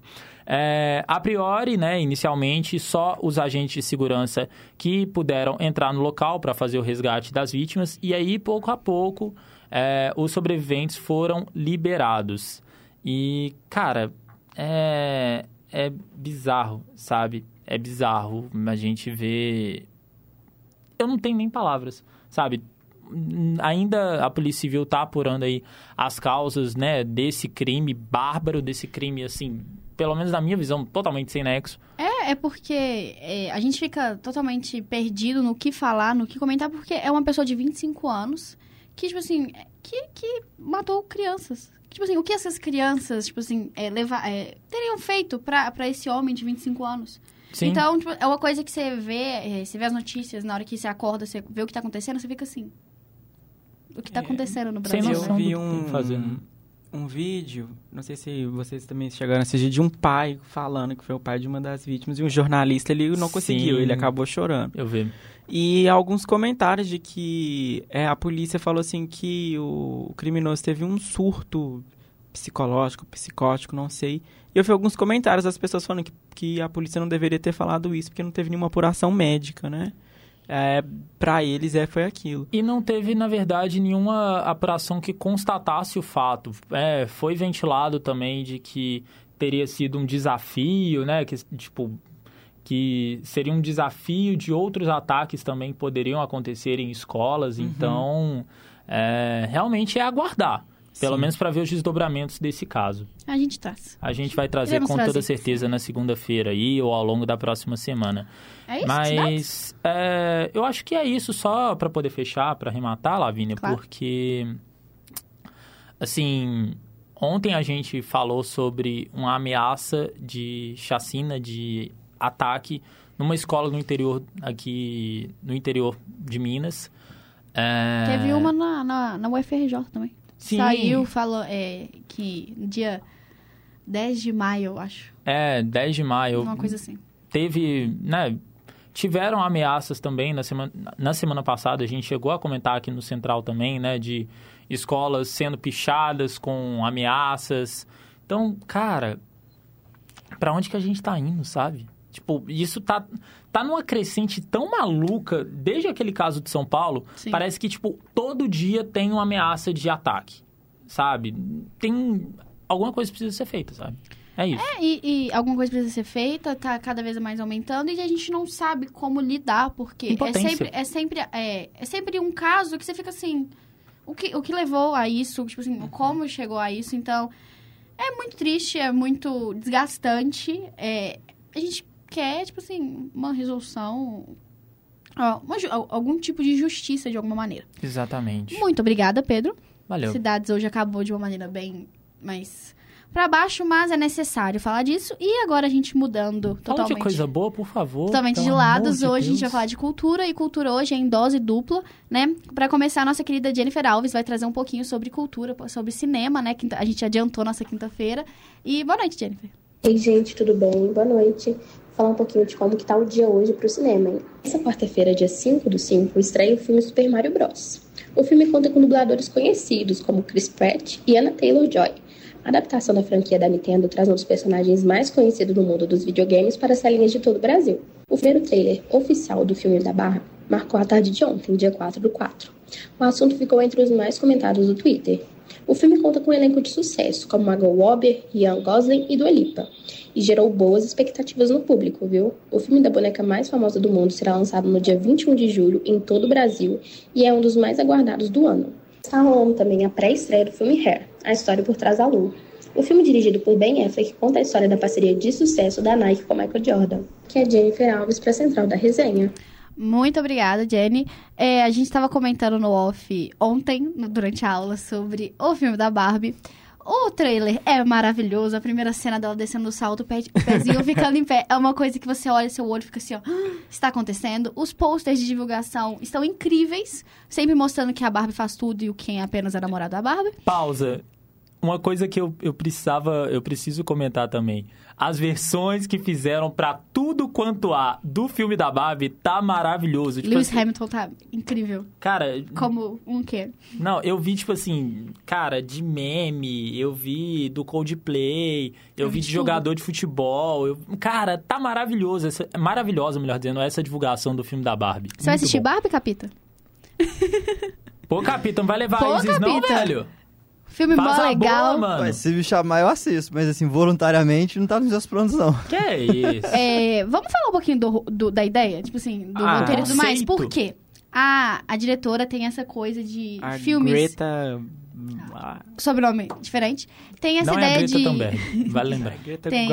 É, a priori, né, inicialmente, só os agentes de segurança que puderam entrar no local para fazer o resgate das vítimas, e aí, pouco a pouco, é, os sobreviventes foram liberados. E, cara, é, é bizarro, sabe? É bizarro a gente ver. Eu não tenho nem palavras, sabe? ainda a Polícia Civil está apurando aí as causas, né, desse crime bárbaro, desse crime, assim, pelo menos na minha visão, totalmente sem nexo. É, é porque é, a gente fica totalmente perdido no que falar, no que comentar, porque é uma pessoa de 25 anos que, tipo assim, que, que matou crianças. Tipo assim, o que essas crianças, tipo assim, é, levar, é, teriam feito pra, pra esse homem de 25 anos? Sim. Então, tipo, é uma coisa que você vê, é, você vê as notícias, na hora que você acorda, você vê o que tá acontecendo, você fica assim. O que tá É, acontecendo no sem Brasil? noção. né? Eu vi do que tem um, né? Um vídeo, não sei se vocês também chegaram a assistir, de um pai falando que foi o pai de uma das vítimas, e um jornalista ele não conseguiu, Sim. ele acabou chorando. Eu vi. E alguns comentários de que é, a polícia falou assim que o criminoso teve um surto psicológico, psicótico, não sei. E eu vi alguns comentários das pessoas falando que, que a polícia não deveria ter falado isso, porque não teve nenhuma apuração médica, né? É, pra eles é, foi aquilo. E não teve, na verdade, nenhuma apuração que constatasse o fato. É, foi ventilado também de que teria sido um desafio, né? Que, tipo, que seria um desafio de outros ataques também que poderiam acontecer em escolas. Uhum. Então, é, realmente é aguardar. Pelo Sim. menos para ver os desdobramentos desse caso. A gente traz. A gente vai trazer Iremos com toda trazer. certeza na segunda-feira aí ou ao longo da próxima semana. É isso? Mas é, eu acho que é isso só para poder fechar, para arrematar, Lavínia, Claro. porque assim, ontem a gente falou sobre uma ameaça de chacina, de ataque numa escola no interior aqui no interior de Minas. É, Teve uma na, na, na UFRJ também. Sim. Saiu, falou é, que dia 10 de maio, eu acho. É, 10 de maio. Uma coisa assim. teve, né, tiveram ameaças também na semana, na semana passada, a gente chegou a comentar aqui no Central também, né, de escolas sendo pichadas com ameaças. Então, cara, pra onde que a gente tá indo, sabe? Tipo, isso tá, tá numa crescente tão maluca, desde aquele caso de São Paulo, Sim. parece que, tipo, todo dia tem uma ameaça de ataque, sabe? Tem... Alguma coisa precisa ser feita, sabe? É isso. É, e, e alguma coisa precisa ser feita, tá cada vez mais aumentando e a gente não sabe como lidar, porque é sempre, é, sempre, é, é sempre um caso que você fica assim. O que, o que levou a isso? Tipo assim, como chegou a isso? Então, é muito triste, é muito desgastante. É, a gente quer, tipo assim, uma resolução. uma algum tipo de justiça de alguma maneira. Exatamente. Muito obrigada, Pedro. Valeu. Cidades hoje acabou de uma maneira bem mais pra baixo, mas é necessário falar disso. E agora a gente mudando Fala totalmente. de coisa boa, por favor. Totalmente de lados. de hoje a gente vai falar de cultura e cultura hoje é em dose dupla, né? Pra começar, a nossa querida Jennifer Alves vai trazer um pouquinho sobre cultura, sobre cinema, né? A gente adiantou nossa quinta-feira. E boa noite, Jennifer. Ei, gente, tudo bem? Boa noite. Falar um pouquinho de como que tá o dia hoje pro cinema, hein? Essa quarta-feira, dia 5 do 5, estreia o filme Super Mario Bros. O filme conta com dubladores conhecidos como Chris Pratt e Anna Taylor-Joy. A adaptação da franquia da Nintendo traz um dos personagens mais conhecidos no mundo dos videogames para as telinhas de todo o Brasil. O primeiro trailer oficial do filme da Barra marcou a tarde de ontem, dia 4 do 4. O assunto ficou entre os mais comentados do Twitter. O filme conta com um elenco de sucesso, como Margot Robbie, Ryan Gosling e Dua Lipa, e gerou boas expectativas no público, viu? O filme da boneca mais famosa do mundo será lançado no dia 21 de julho em todo o Brasil e é um dos mais aguardados do ano. Está rolando também a pré-estreia do filme Hair, a história por trás da lua. O filme dirigido por Ben Affleck conta a história da parceria de sucesso da Nike com Michael Jordan, que é Jennifer Alves para a central da resenha. Muito obrigada, Jenny. É, a gente estava comentando no off ontem, durante a aula, sobre o filme da Barbie. O trailer é maravilhoso. A primeira cena dela descendo do salto, o pé- o pezinho ficando em pé. É uma coisa que você olha, seu olho fica assim, ó. "Ah, Está acontecendo. Os posters de divulgação estão incríveis. Sempre mostrando que a Barbie faz tudo e o Ken é apenas a namorada da Barbie. Pausa. Uma coisa que eu, eu precisava, eu preciso comentar também. As versões que fizeram pra tudo quanto há do filme da Barbie tá maravilhoso. Tipo Lewis assim, Hamilton tá incrível. Cara, Como um quê? não, eu vi, tipo assim, cara, de meme, eu vi do Coldplay, eu, Eu vi de tudo. jogador de futebol. eu- cara, tá maravilhoso. Essa, maravilhosa, melhor dizendo, essa divulgação do filme da Barbie. Você vai Muito assistir bom. Barbie, Capita? Pô, Capitão, vai levar Pô, não, velho? Filme Faz mó legal. boa, mano. Ué, se me chamar, eu assisto, mas assim, voluntariamente não tá nos meus planos, não. Que é isso? É, vamos falar um pouquinho do, do- da ideia? Tipo assim, do Ah, roteiro e tudo mais. Por quê? A, a diretora tem essa coisa de A filmes, Greta... ah, sobrenome diferente. Tem essa não é a ideia Greta de. Vale lembrar. Greta Tem-.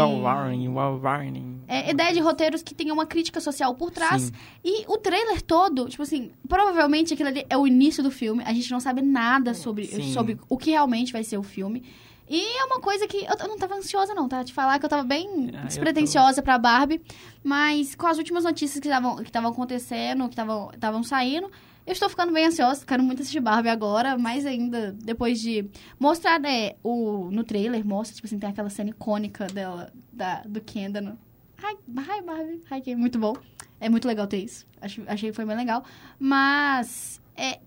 É, ideia de roteiros que tenham uma crítica social por trás. Sim. E o trailer todo, tipo assim, provavelmente aquilo ali é o início do filme. A gente não sabe nada sobre, Sim. sobre o que realmente vai ser o filme. E é uma coisa que eu, não tava ansiosa, não, tá? De falar que eu tava bem Ah, despretensiosa pra Barbie. Mas com as últimas notícias que estavam que estavam acontecendo, que estavam estavam saindo, eu estou ficando bem ansiosa. Quero muito assistir Barbie agora, mais ainda depois de mostrar, né, o, no trailer, mostra, tipo assim, tem aquela cena icônica dela, da, do Ken dando Hi, hi Barbie. Hi, Ken. Muito bom. É muito legal ter isso. Acho, achei que foi bem legal. Mas é,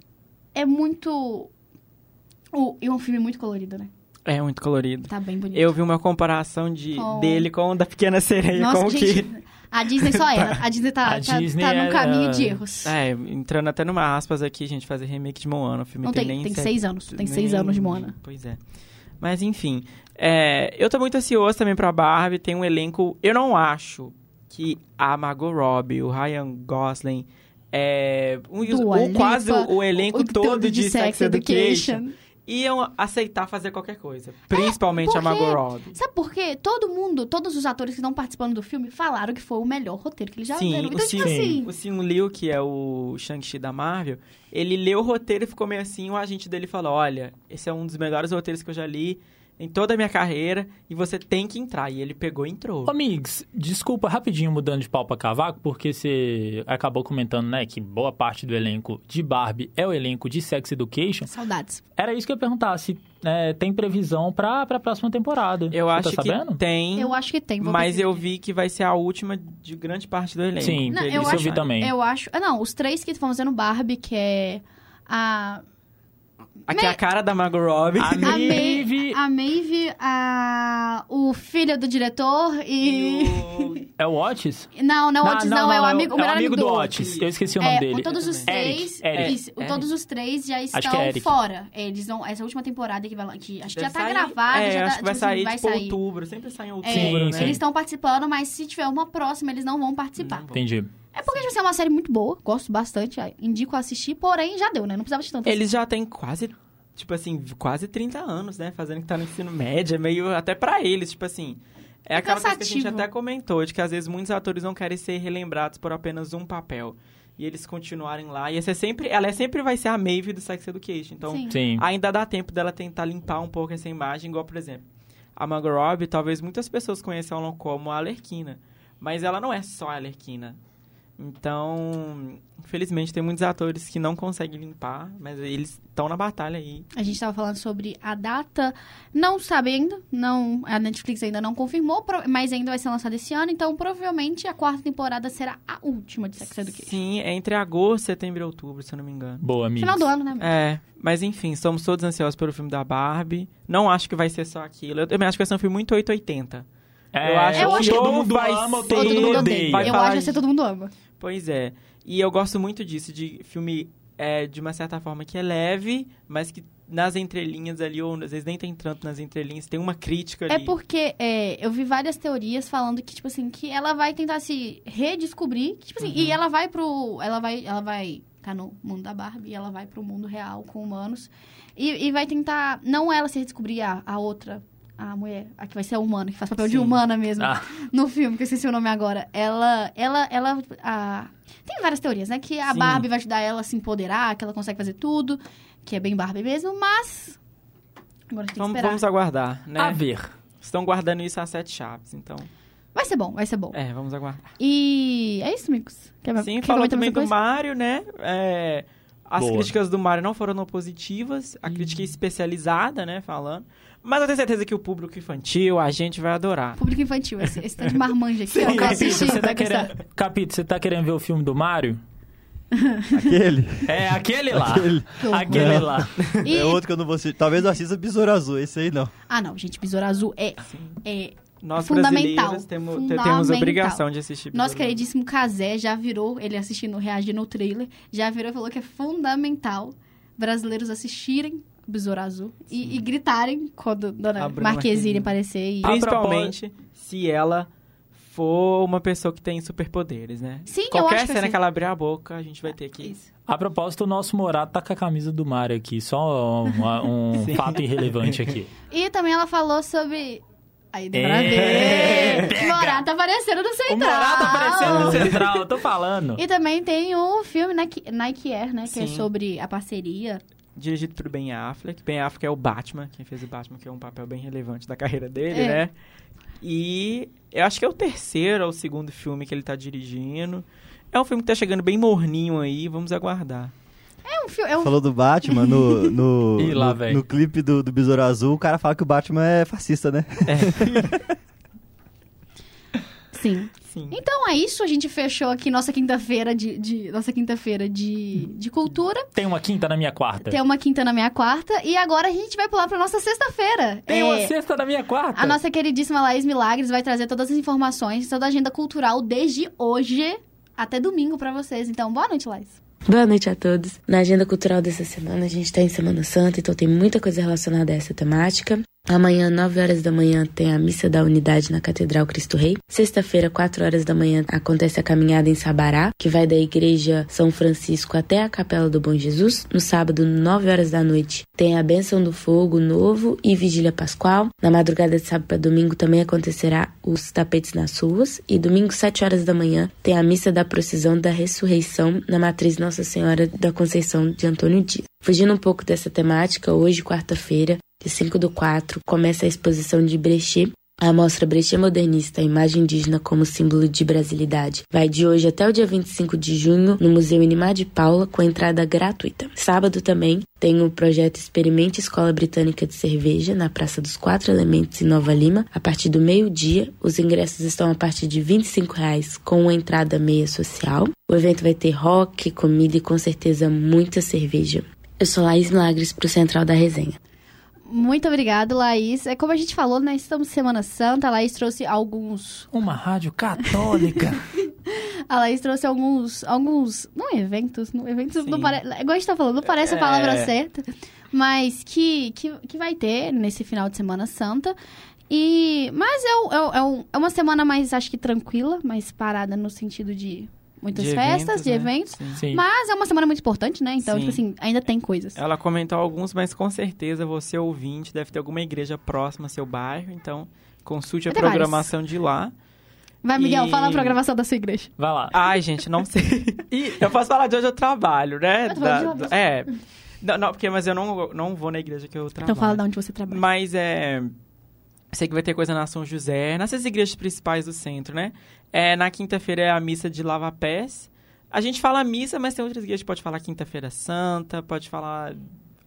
é muito. E um filme muito colorido, né? É muito colorido. Tá bem bonito. Eu vi uma comparação de, Com- dele com o da Pequena Sereia, Nossa, com o gente, que... a Disney só era. A Disney tá, A tá, Disney tá num é- caminho de erros. É, entrando até numa aspas aqui, gente, fazer remake de Moana. O filme Não tem, tem, nem tem seis anos. Tem seis nem- anos de Moana. Pois é. Mas enfim, é, eu tô muito ansioso também pra Barbie. Tem um elenco. Eu não acho que a Margot Robbie, o Ryan Gosling, é, um, o, quase o, o elenco todo de, Sex, Education, Education. Iam aceitar fazer qualquer coisa. Principalmente a É, porque- Margot Robbie. Sabe por quê? Todo mundo, todos os atores que estão participando do filme falaram que foi o melhor roteiro que eles já Sim, viram. o Então, tipo Sim. assim, O Sim Liu, que é o Shang-Chi da Marvel, ele leu o roteiro e ficou meio assim, o agente dele falou, olha, esse é um dos melhores roteiros que eu já li em toda a minha carreira e você tem que entrar. E ele pegou e entrou. Ô, Migs, desculpa, rapidinho mudando de pau pra cavaco, porque você acabou comentando, né, que boa parte do elenco de Barbie é o elenco de Sex Education. saudades. Era isso que eu ia perguntar, se é, tem previsão pra, pra próxima temporada. Eu Você acho tá sabendo? que tem, Eu acho que tem. vou mas eu vi que vai ser a última de grande parte do elenco. Sim, Não, eu isso eu acho, vi também. Eu acho. ah, Não, os três que estão fazendo Barbie, que é a. Aqui é a cara da Margot Robbie. A Maeve a, Maeve, a o filho do diretor e. E o- é o Otis? Não, não, o Otis não, é o amigo, o melhor amigo do Otis. Otis. Eu esqueci o nome É, dele. todos os Eric, três, Eric, isso, o- Eric. todos os três já que estão é Eric. fora. Eles não, essa última temporada que vai lá, que acho que já tá sair- gravada, É, já acho tá, que vai tipo assim, sair, vai tipo, sair. outubro. Sempre sai em outubro, É, né? sim. Eles estão participando, mas se tiver uma próxima, eles não vão participar. Entendi. É porque tipo, assim, é uma série muito boa, gosto bastante, indico assistir, porém já deu, né? Não precisava de tanto. Eles já têm quase, tipo assim, quase 30 anos, né? Fazendo que tá no ensino médio, é meio até pra eles, tipo assim. É, É aquela coisa que a gente até comentou, de que às vezes muitos atores não querem ser relembrados por apenas um papel. E eles continuarem lá. E essa é sempre, ela é sempre vai ser a Maeve do Sex Education. Então, Sim. Sim. ainda dá tempo dela tentar limpar um pouco essa imagem, igual, por exemplo, a Margot Robbie, talvez muitas pessoas conheçam ela como a Alerquina, mas ela não é só a Alerquina. Então, infelizmente, tem muitos atores que não conseguem limpar, mas eles estão na batalha aí. A gente tava falando sobre a data, não sabe ainda, não, a Netflix ainda não confirmou, mas ainda vai ser lançada esse ano, então provavelmente a quarta temporada será a última de Sex Education. Sim, é entre agosto, setembro e outubro, se eu não me engano. Boa, amigo. Final do ano, né? É, mas enfim, estamos todos ansiosos pelo filme da Barbie. Não acho que vai ser só aquilo. Eu também acho que vai ser um filme muito 880. É, Eu acho Eu acho- todo mundo vai ama, ou ser- todo Todo mundo odeia. Eu falar acho que de- todo mundo ama. Pois é. E eu gosto muito disso, de filme é, de uma certa forma que é leve, mas que nas entrelinhas ali, ou às vezes nem tem tanto nas entrelinhas, tem uma crítica ali. É porque é, eu vi várias teorias falando que, tipo assim, que ela vai tentar se redescobrir, que, tipo assim, e ela vai pro. Ela vai. Ela vai. Tá no mundo da Barbie e ela vai pro mundo real com humanos. E, e vai tentar. Não ela se redescobrir a, a outra. A mulher, a que vai ser a humana, que faz papel de Sim. humana mesmo. Ah. No filme, que eu esqueci o nome agora. Ela. Ela. ela a... Tem várias teorias, né? Que a Sim. Barbie vai ajudar ela a se empoderar, que ela consegue fazer tudo. Que é bem Barbie mesmo, mas. Agora a gente tem que Vamos, esperar. vamos aguardar, né? A ver. Estão guardando isso a sete chaves, então. Vai ser bom, vai ser bom. É, vamos aguardar. E é isso, amigos. Quer, Sim, quer falou também do Mario, né? É, as Boa. críticas do Mario não foram não positivas. A crítica é especializada, né? Falando. Mas eu tenho certeza que o público infantil, a gente vai adorar. Público infantil, esse, esse tá de marmanja aqui. Sim, ó, Capito, você tá querendo. Capito, você tá querendo ver o filme do Mario? Aquele. É aquele lá. Aquele. Aquele Não. lá. E- É outro que eu não vou assistir. Talvez eu assista Besouro Azul, esse aí não. Ah, não, gente, Besouro Azul é, é Nós Fundamental. temos, te- Fundamental. temos obrigação de assistir. Nosso queridíssimo Kazé já virou, ele assistindo, reagindo no trailer, já virou e falou que é fundamental brasileiros assistirem Besouro Azul e, e gritarem quando A Dona Marquezine Marquezine. aparecer. E... Principalmente se ela for uma pessoa que tem superpoderes, né? Sim, eu Qualquer acho que cena vai que ela abrir a boca, a gente vai ter que... Isso. A propósito, o nosso Morato tá com a camisa do Mario aqui. Só um, um fato irrelevante aqui. E também ela falou sobre... Aí deu pra É, ver. pega. Morata aparecendo no O central. Morato aparecendo no central, eu tô falando. E também tem o filme Nike, Nike Air, né? Que é Sim. sobre a parceria. Dirigido por Ben Affleck. Ben Affleck é o Batman, quem fez o Batman, que é um papel bem relevante da carreira dele, É. né? E eu acho que é o terceiro ou o segundo filme que ele tá dirigindo. É um filme que tá chegando bem morninho aí, vamos aguardar. É um filme... É um... Falou do Batman no, no, Ih, lá, no, no clipe do, do Besouro Azul, o cara fala que o Batman é fascista, né? Sim. Sim. Então é isso, a gente fechou aqui nossa quinta-feira de, de- nossa quinta-feira de, de cultura. Tem uma quinta na minha quarta. Tem uma quinta na minha quarta e agora a gente vai pular pra nossa sexta-feira. Tem É, uma sexta na minha quarta. A nossa queridíssima Laís Milagres vai trazer todas as informações, toda a agenda cultural desde hoje até domingo pra vocês. Então, boa noite, Laís. Boa noite a todos. Na agenda cultural dessa semana, a gente está em Semana Santa, então tem muita coisa relacionada a essa temática. Amanhã, 9 horas da manhã, tem a Missa da Unidade na Catedral Cristo Rei. Sexta-feira, 4 horas da manhã, acontece a caminhada em Sabará, que vai da Igreja São Francisco até a Capela do Bom Jesus. No sábado, 9 horas da noite, tem a Bênção do Fogo Novo e Vigília Pascual. Na madrugada de sábado para domingo também acontecerá os tapetes nas ruas. E domingo, 7 horas da manhã, tem a Missa da Procissão da Ressurreição na Matriz Nossa Senhora da Conceição de Antônio Dias. Fugindo um pouco dessa temática, hoje, quarta-feira, de 5 do 4, começa a exposição de Brecht. A mostra Brecht Modernista, a imagem indígena como símbolo de brasilidade, vai de hoje até o dia 25 de junho no Museu Inimar de Paula, com entrada gratuita. Sábado também tem o projeto Experimente Escola Britânica de Cerveja, na Praça dos Quatro Elementos, em Nova Lima. A partir do meio-dia, os ingressos estão a partir de 25 reais, com uma entrada meia social. O evento vai ter rock, comida e com certeza muita cerveja. Eu sou Laís Milagres para o Central da Resenha. Muito obrigado, Laís. É como a gente falou, né? Estamos em Semana Santa. A Laís trouxe alguns. Uma rádio católica. A Laís trouxe alguns. alguns. Não eventos. Não, eventos não parece. Igual a gente tá falando, não parece a É. palavra certa. Mas que, que, que vai ter nesse final de Semana Santa. E. Mas é, é, é, é uma semana mais, acho que tranquila, mais parada no sentido de muitas De festas, eventos, de né? eventos. Sim. Sim. Mas é uma semana muito importante, né? Então, Sim. tipo assim, ainda tem coisas. Ela comentou alguns, mas com certeza você ouvinte deve ter alguma igreja próxima ao seu bairro, então consulte a ter vários. programação de lá. Vai, Miguel, E- fala a programação da sua igreja. Vai lá. Ai, gente, não sei. E eu posso falar de onde eu trabalho, né? Eu Da- onde? é. Não, não, porque, mas eu não, não vou na igreja que eu trabalho. Então fala de onde você trabalha. Mas é. Sei que vai ter coisa na São José, nessas igrejas principais do centro, né? É, na quinta-feira é a missa de lava-pés. A gente fala missa, mas tem outras igrejas que pode falar quinta-feira santa, pode falar.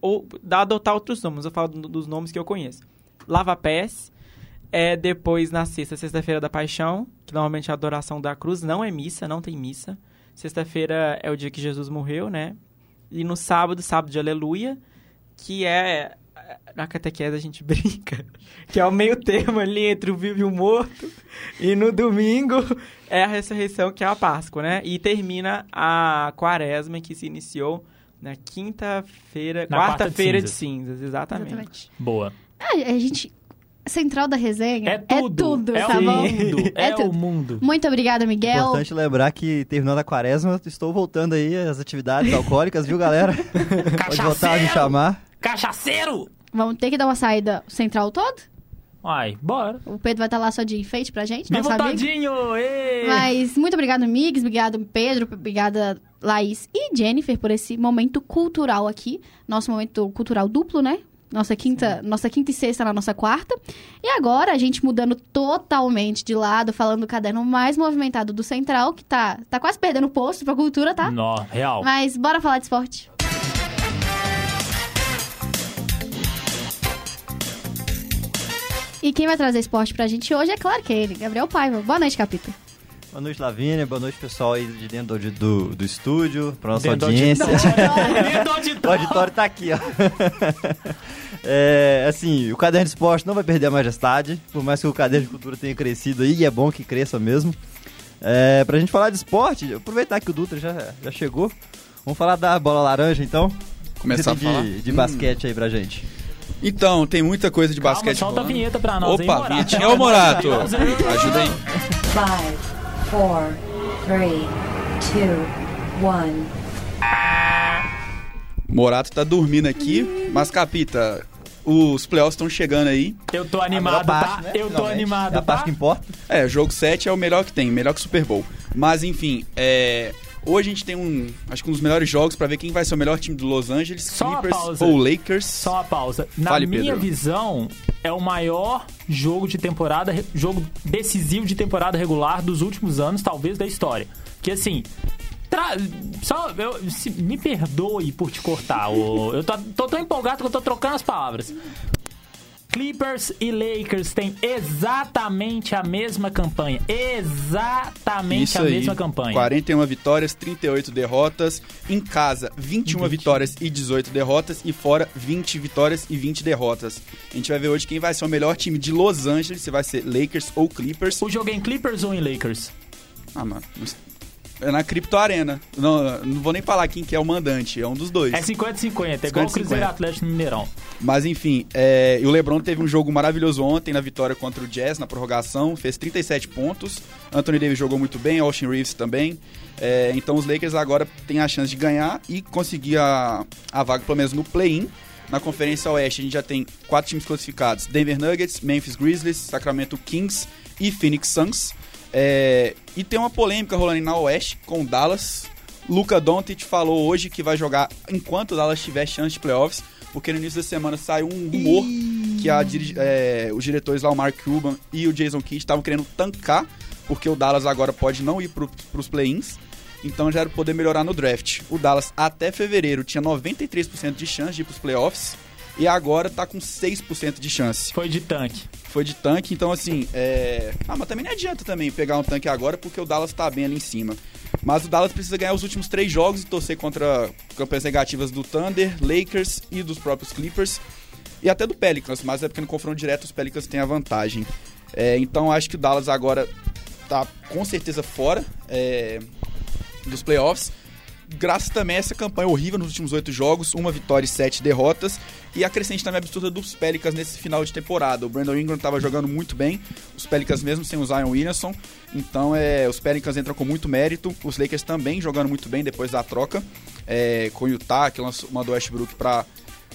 Ou dá adotar outros nomes, eu falo do- dos nomes que eu conheço. Lava-pés. É depois na sexta, sexta-feira da paixão, que normalmente é a adoração da cruz, não é missa, não tem missa. Sexta-feira é o dia que Jesus morreu, né? E no sábado, sábado de aleluia, que é na catequese a gente brinca, que é o meio termo ali entre o vivo e o morto. E no domingo é a ressurreição, que é a Páscoa, né? E termina a quaresma, que se iniciou na quinta-feira, Na quarta de quarta-feira de cinzas. cinzas, exatamente. Exatamente. Boa. É, a gente. Central da resenha É tudo. é tudo, tá o bom? mundo. É, É tudo. o mundo. Muito obrigada, Miguel. Importante lembrar que terminando a quaresma, estou voltando aí às atividades alcoólicas, viu, galera? Pode voltar a me chamar. Cachaceiro! Vamos ter que dar uma saída central todo? Ai, bora. O Pedro vai estar lá só de enfeite pra gente, Viva nosso o amigo. Todinho! Ê! Mas muito obrigado, Migs, obrigado, Pedro, obrigada, Laís e Jennifer, por esse momento cultural aqui. Nosso momento cultural duplo, né? Nossa quinta, nossa quinta e sexta na nossa quarta. E agora, a gente mudando totalmente de lado, falando do caderno mais movimentado do Central, que tá, tá quase perdendo o posto pra cultura, tá? Nó, real. Mas bora falar de esporte. E quem vai trazer esporte pra gente hoje é claro que é ele, Gabriel Paiva. Boa noite, capítulo. Boa noite, Lavínia. Boa noite, pessoal aí de dentro do, do, do estúdio, pra nossa Dentro do audiência. auditório. O auditório tá aqui, ó. É, assim, o caderno de esporte não vai perder a majestade, por mais que o caderno de cultura tenha crescido aí, e é bom que cresça mesmo. É, pra gente falar de esporte, aproveitar que o Dutra já, já chegou, vamos falar da bola laranja então. Começar a falar? de, de Hum. basquete aí pra gente. Então, tem muita coisa de Calma, basquete solta a rolando. vinheta pra nós, hein, Opa, vinhetinha. Ô, Morato, ajuda aí. Five, four, three, two, one. Morato tá dormindo aqui, mas Capita, os playoffs estão chegando aí. Eu tô A animado, parte, tá? né, Eu tô finalmente. animado, É a parte tá? que importa. É, jogo 7 é o melhor que tem, melhor que o Super Bowl. Mas enfim, é, hoje a gente tem um, acho que um dos melhores jogos pra ver quem vai ser o melhor time do Los Angeles, Só Clippers ou Lakers. Só uma pausa. Na Fale, minha Pedro. visão, é o maior jogo de temporada, jogo decisivo de temporada regular dos últimos anos, talvez da história. Que assim. tra- Só, eu- se- me perdoe por te cortar. ô, eu tô, tô tão empolgado que eu tô trocando as palavras. Clippers e Lakers têm exatamente a mesma campanha. Exatamente Isso a aí, mesma campanha. 41 vitórias, 38 derrotas. Em casa, 21 20. vitórias e 18 derrotas. E fora, 20 vitórias e 20 derrotas. A gente vai ver hoje quem vai ser o melhor time de Los Angeles, se vai ser Lakers ou Clippers. O jogo é em Clippers ou em Lakers? Ah, mano. É na Crypto Arena. Não, não vou nem falar quem que é o mandante, é um dos dois. É 50-50, é igual o 50-50. Cruzeiro Atlético no Mineirão. Mas enfim, é, e o LeBron teve um jogo maravilhoso ontem na vitória contra o Jazz na prorrogação, fez 37 pontos. Anthony Davis jogou muito bem, Austin Reeves também. É, então os Lakers agora têm a chance de ganhar e conseguir a, a vaga pelo menos no play-in. Na Conferência Oeste a gente já tem quatro times classificados: Denver Nuggets, Memphis Grizzlies, Sacramento Kings e Phoenix Suns. É, e tem uma polêmica rolando na Oeste com o Dallas. Luca Doncic falou hoje que vai jogar enquanto o Dallas tiver chance de playoffs, porque no início da semana saiu um rumor que a é, os diretores lá, o Mark Cuban e o Jason Kidd, estavam querendo tancar, porque o Dallas agora pode não ir para os play-ins, então já era poder melhorar no draft. O Dallas até fevereiro tinha 93% de chance de ir para os playoffs e agora tá com 6% de chance Foi de tanque. foi de tanque, então assim, é... Ah, mas também não adianta também pegar um tanque agora, porque o Dallas tá bem ali em cima. Mas o Dallas precisa ganhar os últimos três jogos e torcer contra campanhas negativas do Thunder, Lakers e dos próprios Clippers. E até do Pelicans, mas é porque no confronto direto os Pelicans têm a vantagem. É, então acho que o Dallas agora tá com certeza fora é, dos playoffs. Graças também a essa campanha horrível nos últimos oito jogos, uma vitória e sete derrotas. E a crescente também absurda dos Pelicans nesse final de temporada. O Brandon Ingram estava jogando muito bem, os Pelicans mesmo sem o Zion Williamson. Então é, os Pelicans entram com muito mérito. Os Lakers também jogando muito bem depois da troca é, com o Utah, que lançou, mandou Westbrook para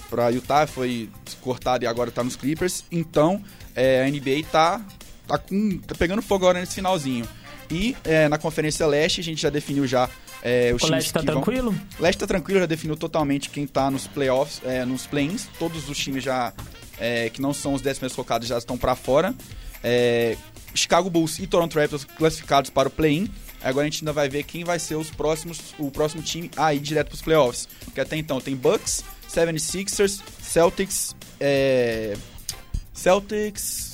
para Utah, foi cortado e agora tá nos Clippers. Então, é, a NBA tá, tá, com, tá pegando fogo agora nesse finalzinho. E é, na Conferência Leste, a gente já definiu já é, O Leste tá que vão- tranquilo? Leste tá tranquilo, já definiu totalmente quem tá nos playoffs, é, nos play-ins. Todos os times já é, que não são os 10 primeiros colocados já estão para fora. É, Chicago Bulls e Toronto Raptors classificados para o play-in. Agora a gente ainda vai ver quem vai ser os próximos, o próximo time a ir direto para os playoffs. Porque até então tem Bucks, 76ers, Celtics, é, Celtics,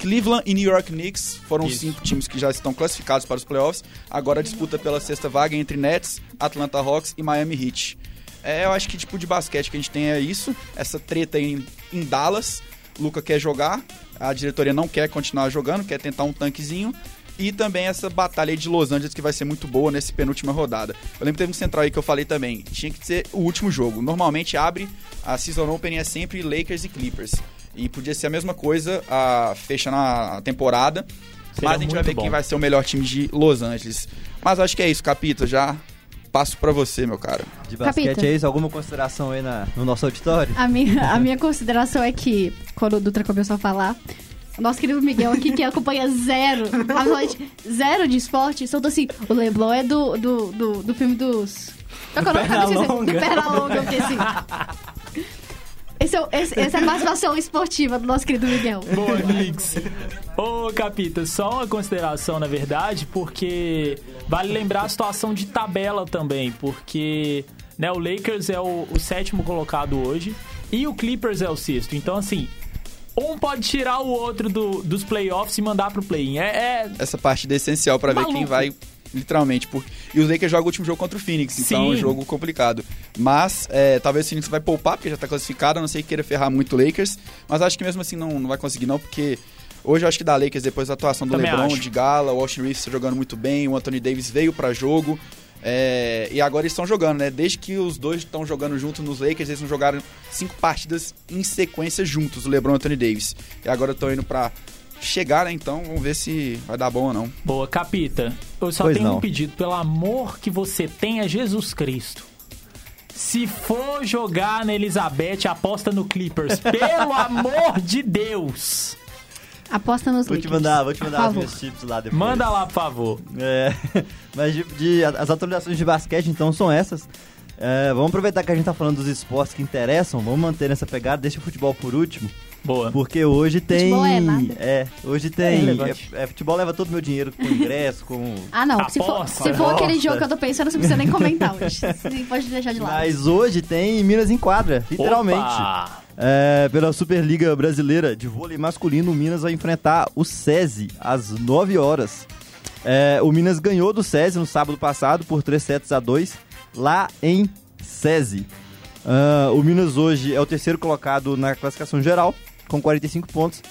Cleveland e New York Knicks foram os Isso. cinco times que já estão classificados para os playoffs. Agora a disputa pela sexta vaga entre Nets, Atlanta Hawks e Miami Heat. É, eu acho que tipo de basquete que a gente tem é isso, essa treta em, em Dallas. Luca quer jogar, a diretoria não quer continuar jogando, quer tentar um tanquezinho. E também essa batalha de Los Angeles que vai ser muito boa nessa penúltima rodada. Eu lembro que teve um central aí que eu falei também. Tinha que ser o último jogo. Normalmente abre a Season Open é sempre Lakers e Clippers. E podia ser a mesma coisa, a, fechando a temporada. Seria Mas a gente vai ver bom. quem vai ser o melhor time de Los Angeles. Mas acho que é isso, Capito. Já passo pra você, meu cara. De basquete Capita. é isso? Alguma consideração aí na, no nosso auditório? A minha, a minha consideração é que, quando o Dutra começou a falar, o nosso querido Miguel aqui, que acompanha zero, absolutamente zero de esporte, soltou assim, o Leblon é do, do, do, do filme dos... Qual é o nome? Do Longa. Perna Longa, eu fiquei assim... Esse é, esse- essa é a participação esportiva do nosso querido Miguel. Boa, Nix. Ô, Capita, só uma consideração, na verdade, porque vale lembrar a situação de tabela também, porque né, o Lakers é o, o sétimo colocado hoje e o Clippers é o sexto. Então, assim, um pode tirar o outro do- dos playoffs e mandar pro play-in. É, é- Essa partida é essencial pra ver quem vai, literalmente. Por... E os Lakers jogam o último jogo contra o Phoenix, então é um Sim. jogo complicado. Mas é, talvez o Phoenix vai poupar, porque já tá classificado, a não sei que queira ferrar muito o Lakers. Mas acho que mesmo assim não, não vai conseguir, não, porque. Hoje eu acho que dá Lakers depois da atuação do Também LeBron, acho. de Gala, o Austin Reeves tá jogando muito bem, o Anthony Davis veio pra jogo. é, e agora eles estão jogando, né? Desde que os dois estão jogando juntos nos Lakers, eles não jogaram cinco partidas em sequência juntos, o LeBron e o Anthony Davis. E agora estão indo pra chegar, né? Então vamos ver se vai dar bom ou não. Boa, Capita. Eu só Pois tenho não. um pedido. Pelo amor que você tem a Jesus Cristo. Se for jogar na Elizabeth, aposta no Clippers. Pelo amor de Deus. Aposta nos Vou te mandar, vou te mandar os meus tips lá depois. Manda lá, por favor. É, mas de, de- as atualizações de basquete, então, são essas. É, vamos aproveitar que a gente tá falando dos esportes que interessam, vamos manter nessa pegada, deixa o futebol por último, Boa. porque hoje tem... Futebol é nada. É, hoje É tem... relevante. É, é, futebol leva todo o meu dinheiro com ingresso, com... Ah, não. Se for, se for aquele jogo que eu tô pensando, você não precisa nem comentar hoje. Você pode deixar de lado. Mas hoje tem Minas em quadra, literalmente. Opa! É, pela Superliga Brasileira de Vôlei Masculino, o Minas vai enfrentar o SESI às 9 horas. É, o Minas ganhou do SESI no sábado passado por 3 sets a 2 lá em SESI. Ah, o Minas hoje é o terceiro colocado na classificação geral, com 45 pontos.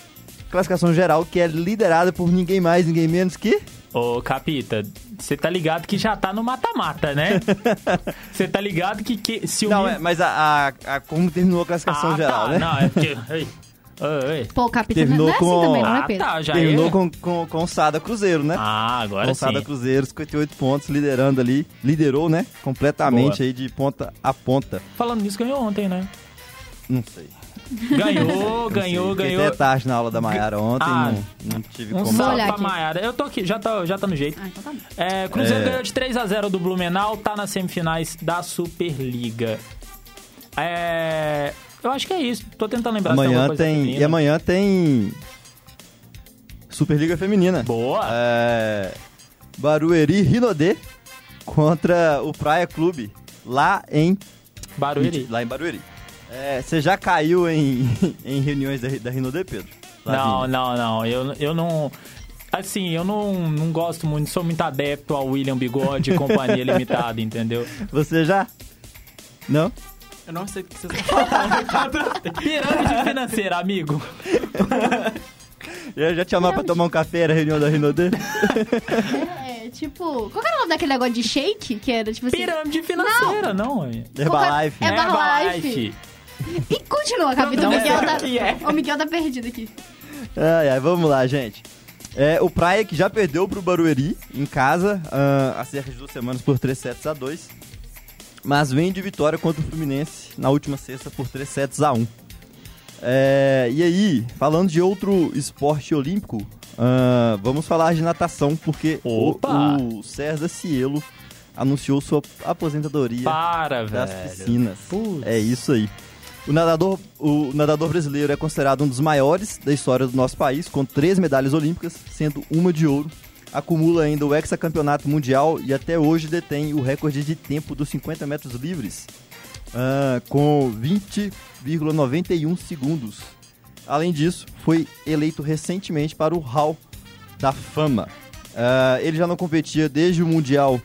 Classificação geral que é liderada por ninguém mais, ninguém menos que... Ô, Capita, você tá ligado que já tá no mata-mata, né? Você tá ligado que, que se o Não, Minas- é, mas a, a- a- como terminou a classificação Ah, geral, tá. né? Não, é porque... Ei. Pô, o capitão Terminou não é assim com- também, não é, Ah, Pedro? tá, já Terminou é. com, com, com o Sada Cruzeiro, né? Ah, agora Gonçada sim. Cruzeiro, 58 pontos, liderando ali. Liderou, né? Completamente Boa. aí de ponta a ponta. Falando nisso, ganhou ontem, né? Não sei. Ganhou, ganhou, sei. Fiquei ganhou. até tarde na aula da Maiara ontem, Ah, não, não tive Um como. Salve olhar pra. Maiara. Eu tô aqui, já tá, já tá no jeito. Ah, então tá bom. É, Cruzeiro É. ganhou de 3x0 do Blumenau, tá nas semifinais da Superliga. É, eu acho que é isso. Tô tentando lembrar se Amanhã coisa tem. feminina. E amanhã tem. Superliga Feminina. Boa. É, Barueri Rinodê contra o Praia Clube, lá em Barueri. Lá em Barueri. É, Você já caiu em, em reuniões da, da Rinodê, Pedro? Não, não, não. Eu, eu não. Assim, eu não, não gosto muito, sou muito adepto ao William Bigode e Companhia Limitada, entendeu? Você já? Não? Eu não sei o que vocês estão falando. Pirâmide financeira, amigo. Já, já te chamaram pra tomar um café, era a reunião da Rinodê? É, tipo... Qual era o nome daquele negócio de shake? Que era, tipo assim... Pirâmide financeira, não. ué. Herbalife. É Herbalife. E continua, capitão. O Não, Miguel, é tá, é. o Miguel tá perdido aqui. Ai, ai, vamos lá, gente. É, o Praia que já perdeu pro Barueri em casa ah, há cerca de duas semanas por 3 sets a 2. Mas vem de vitória contra o Fluminense na última sexta por 3 sets a 1. É, e aí, falando de outro esporte olímpico, ah, vamos falar de natação, porque o, o César Cielo anunciou sua aposentadoria Para, das velho. piscinas. Putz. É isso aí. O nadador, o nadador brasileiro é considerado um dos maiores da história do nosso país, com três medalhas olímpicas, sendo uma de ouro. Acumula ainda o hexacampeonato mundial e até hoje detém o recorde de tempo dos 50 metros livres, ah, com 20,91 segundos. Além disso, foi eleito recentemente para o Hall da Fama. Ah, ele já não competia desde o Mundial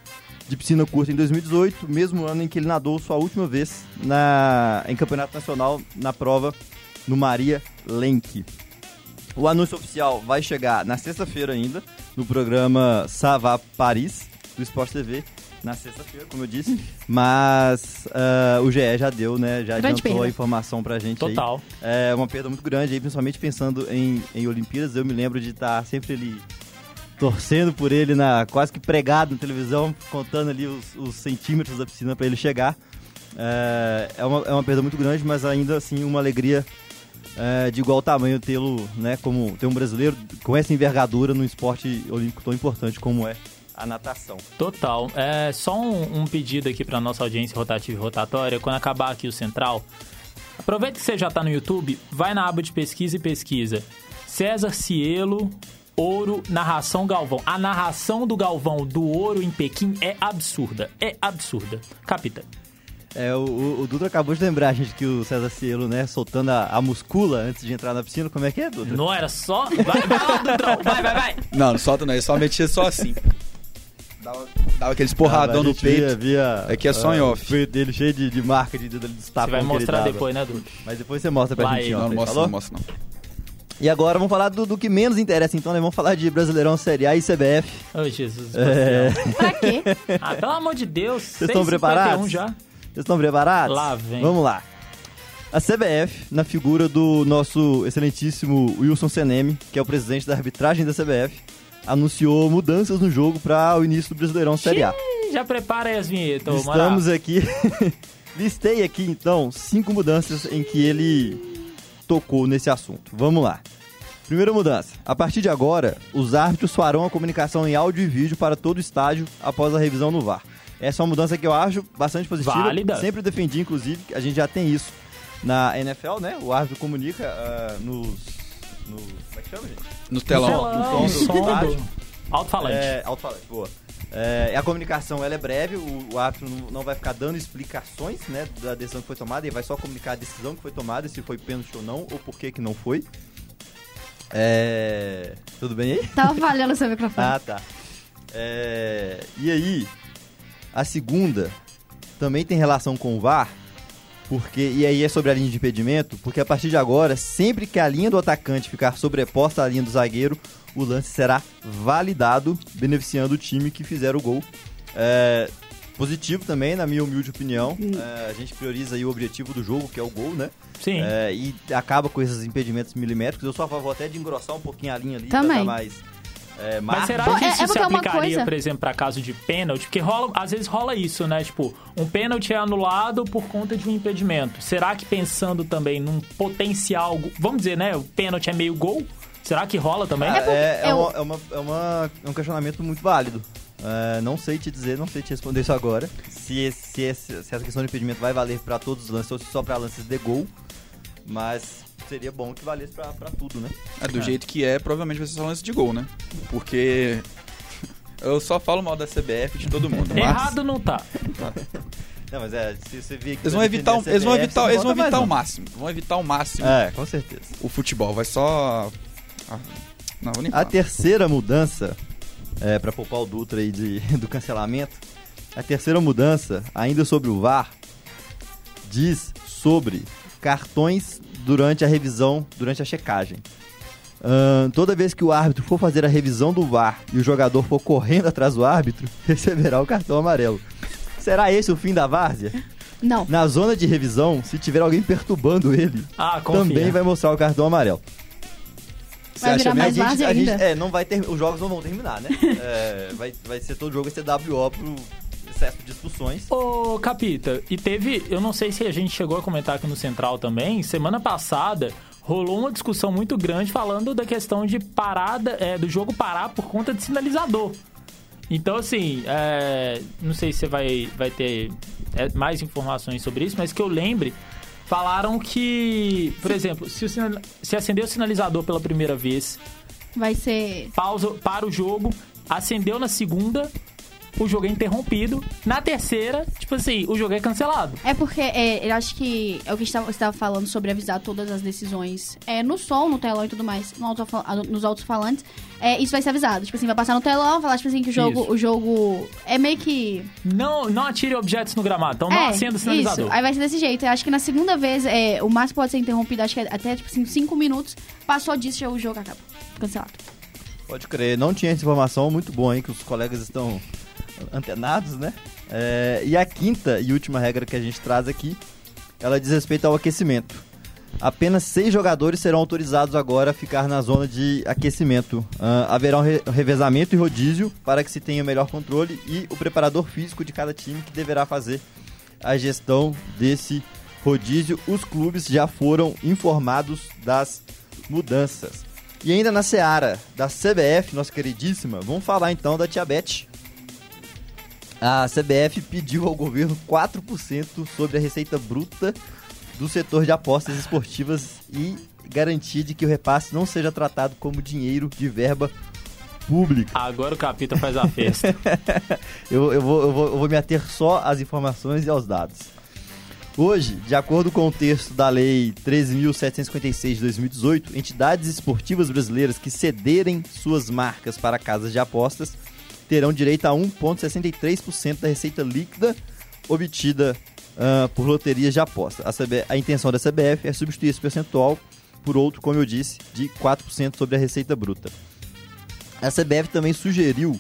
de piscina curta em 2018, mesmo ano em que ele nadou sua última vez na, em campeonato nacional na prova no Maria Lenk. O anúncio oficial vai chegar na sexta-feira ainda, no programa Savá Paris, do Sport TV, na sexta-feira, como eu disse. Mas ah, o GE já deu, né? Já Grande adiantou perda. a informação pra gente aí. Total. É uma perda muito grande aí, principalmente pensando em, em Olimpíadas. Eu me lembro de estar sempre ali torcendo por ele, na, quase que pregado na televisão, contando ali os, os centímetros da piscina para ele chegar. É, é, uma, é uma perda muito grande, mas ainda assim uma alegria é, de igual tamanho tê-lo, né, como ter um brasileiro com essa envergadura num esporte olímpico tão importante como é a natação. Total. É só um, um pedido aqui pra nossa audiência rotativa e rotatória. Quando acabar aqui o central, aproveita que você já tá no YouTube, vai na aba de pesquisa e pesquisa. César Cielo, Ouro, narração Galvão. A narração do Galvão do Ouro em Pequim é absurda. É absurda. Capita. É, o, o, o Dutra acabou de lembrar, gente, que o César Cielo, né, soltando a, a muscula antes de entrar na piscina. Como é que é, Dutra? Não era só. Vai, vai lá, Dutrão. Vai, vai, vai. Não, não solta não, ele só metia só assim. Dava, dava aqueles Ah, porradão no peito. Via, via, Aqui é só ah, em off. O peito dele cheio de, de marca de, de, de Você vai mostrar depois, né, Dutra? Mas depois você mostra pra Vai, gente Não, não ontem, mostra, não mostra não. E agora vamos falar do, do que menos interessa, então, né? Vamos falar de Brasileirão Série A e CBF. Ô, Jesus. É. Pra quê? Ah, pelo amor de Deus. Vocês estão 6h51 preparados? já. Vocês estão preparados? Lá vem. Vamos lá. A CBF, na figura do nosso excelentíssimo Wilson Seneme, que é o presidente da arbitragem da CBF, anunciou mudanças no jogo para o início do Brasileirão Série A. Já prepara aí as vinhetas. Estamos aqui. Listei aqui então cinco mudanças em que ele tocou nesse assunto. Vamos lá. Primeira mudança. A partir de agora, os árbitros farão a comunicação em áudio e vídeo para todo o estádio após a revisão no VAR. Essa é uma mudança que eu acho bastante positiva. Válida. Sempre defendi, inclusive, que a gente já tem isso na NFL, né? O árbitro comunica ah, nos, nos. Como é que chama, gente? No telão. Telão, no do... Alto-falante. É, alto-falante, boa. É, a comunicação ela é breve, o, o árbitro não, não vai ficar dando explicações né, da decisão que foi tomada, ele vai só comunicar a decisão que foi tomada, se foi pênalti ou não, ou por que que não foi. É, tudo bem aí? Tava falhando o seu microfone. Ah, tá. É, e aí, a segunda também tem relação com o VAR, porque e aí é sobre a linha de impedimento, porque a partir de agora, sempre que a linha do atacante ficar sobreposta à linha do zagueiro, o lance será validado, beneficiando o time que fizer o gol. É, positivo também, na minha humilde opinião. É, a gente prioriza aí o objetivo do jogo, que é o gol, né? Sim. É, e acaba com esses impedimentos milimétricos. Eu sou a favor até de engrossar um pouquinho a linha ali Também. pra dar mais. É, Mas será que é- isso é se é uma aplicaria, coisa- por exemplo, para caso de pênalti? Porque rola, às vezes rola isso, né? Tipo, um pênalti é anulado por conta de um impedimento. Será que pensando também num potencial, vamos dizer, né? O pênalti é meio gol? Será que rola também? Ah, é, é, eu- uma- é uma- é uma- é um questionamento muito válido. É, não sei te dizer, não sei te responder isso agora. Se, esse- se, esse- se essa questão de impedimento vai valer pra todos os lances ou se só pra lances de gol. Mas seria bom que valesse pra, pra tudo, né? É, do jeito que é, provavelmente vai ser só lance de gol, né? Porque eu só falo mal da CBF de todo mundo. mas Errado não tá. Não, mas é, se você vir aqui Eles vão evitar, o- a eles vão CBF, evitar, eles vão evitar o máximo. Vão evitar o máximo. É, com certeza. o futebol. Vai só. Ah, Não, vou nem A falar. terceira mudança, é, para poupar o Dutra aí de, do cancelamento, a terceira mudança, ainda sobre o VAR, diz sobre cartões durante a revisão, durante a checagem. Ahn, toda vez que o árbitro for fazer a revisão do VAR e o jogador for correndo atrás do árbitro, receberá o cartão amarelo. Será esse o fim da várzea? Não. Na zona de revisão, se tiver alguém perturbando ele, Ah, também vai mostrar o cartão amarelo. Você Vai acha virar mais a gente, a gente- ainda. é, não vai ter, os jogos não vão terminar, né? É, vai, vai ser todo jogo vai ser WO pro excesso de expulsões. Ô, Capita, e teve, eu não sei se a gente chegou a comentar aqui no Central também, semana passada rolou uma discussão muito grande falando da questão de parada, é, do jogo parar por conta de sinalizador. Então, assim, é, não sei se você vai, vai ter é, mais informações sobre isso, mas que eu lembre, falaram que, por exemplo, se, o sinal- se acender o sinalizador pela primeira vez, Vai ser. pausa para o jogo, acendeu na segunda, o jogo é interrompido. Na terceira, tipo assim, o jogo é cancelado. É porque é, eu acho que é o que a gente tava- você estava falando sobre avisar todas as decisões é, no som, no telão e tudo mais, no alto, nos alto-falantes. É, isso vai ser avisado. Tipo assim, vai passar no telão, falar, tipo assim, que o jogo, Isso. o jogo é meio que. Não, não atire objetos no gramado, então não é, acenda o isso. sinalizador. Aí vai ser desse jeito. Eu acho que na segunda vez, é, o máximo pode ser interrompido, acho que é até, tipo assim, cinco minutos. Passou disso, já o jogo acaba. Cancelado. Pode crer, não tinha essa informação, muito bom aí que os colegas estão antenados, né? É, e a quinta e última regra que a gente traz aqui, ela diz respeito ao aquecimento. Apenas seis jogadores serão autorizados agora a ficar na zona de aquecimento. Ah, haverá um re- revezamento e rodízio para que se tenha o melhor controle e o preparador físico de cada time que deverá fazer a gestão desse rodízio. Os clubes já foram informados das mudanças. E ainda na seara da CBF, nossa queridíssima, vamos falar então da Tia Beth. A CBF pediu ao governo 4% sobre a receita bruta do setor de apostas esportivas e garantia de que o repasse não seja tratado como dinheiro de verba pública. Agora o Capita faz a festa. Eu, eu, vou, eu, vou, eu vou me ater só às informações e aos dados. Hoje, de acordo com o texto da Lei 13.756 de 2018, entidades esportivas brasileiras que cederem suas marcas para casas de apostas terão direito a 1,63% da receita líquida obtida ah, por loterias de aposta. A, CB a intenção da CBF é substituir esse percentual por outro, como eu disse, de 4% sobre a receita bruta. A CBF também sugeriu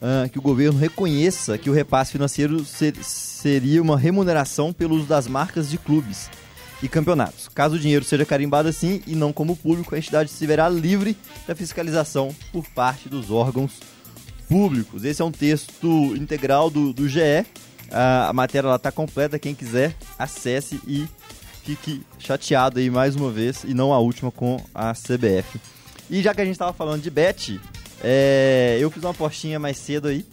ah, que o governo reconheça que o repasse financeiro ser- seria uma remuneração pelo uso das marcas de clubes e campeonatos. Caso o dinheiro seja carimbado assim e não como público, a entidade se verá livre da fiscalização por parte dos órgãos públicos. Esse é um texto integral do, do GE. A, a matéria está completa. Quem quiser, acesse e fique chateado aí mais uma vez e não a última com a CBF. E já que a gente estava falando de bet, é, eu fiz uma apostinha mais cedo aí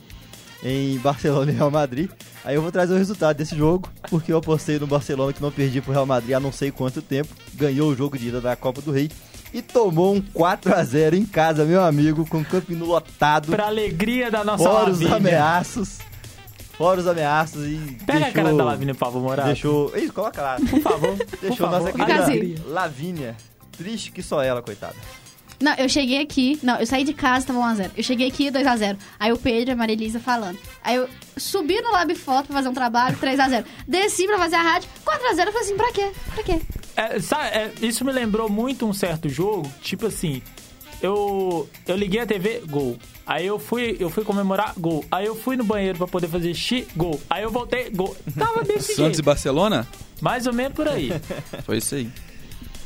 em Barcelona e Real Madrid. Aí eu vou trazer o resultado desse jogo, porque eu apostei no Barcelona que não perdi pro Real Madrid há não sei quanto tempo, ganhou o jogo de ida da Copa do Rei e tomou um 4 a 0 em casa, meu amigo, com o campino lotado, pra alegria da nossa fora os Lavínia. ameaços, fora os ameaços e Pega a deixou, cara da Lavínia, por favor, Morato. deixou, isso, coloca lá, Por favor. deixou por nossa querida. Lavínia triste que só ela, coitada. Não, eu cheguei aqui. Não, eu saí de casa, tava 1x0. Eu cheguei aqui, 2x0. Aí o Pedro e a Maria Elisa falando. Aí eu subi no Lab Foto pra fazer um trabalho, 3x0. Desci pra fazer a rádio, 4x0. Eu falei assim, pra quê? Pra quê? É, sabe, é, isso me lembrou muito um certo jogo, tipo assim, eu eu liguei a TV, gol. Aí eu fui, eu fui comemorar, gol. Aí eu fui no banheiro pra poder fazer xixi, gol. Aí eu voltei, gol. Tava desse Santos e jeito. Barcelona? Mais ou menos por aí. Foi isso aí.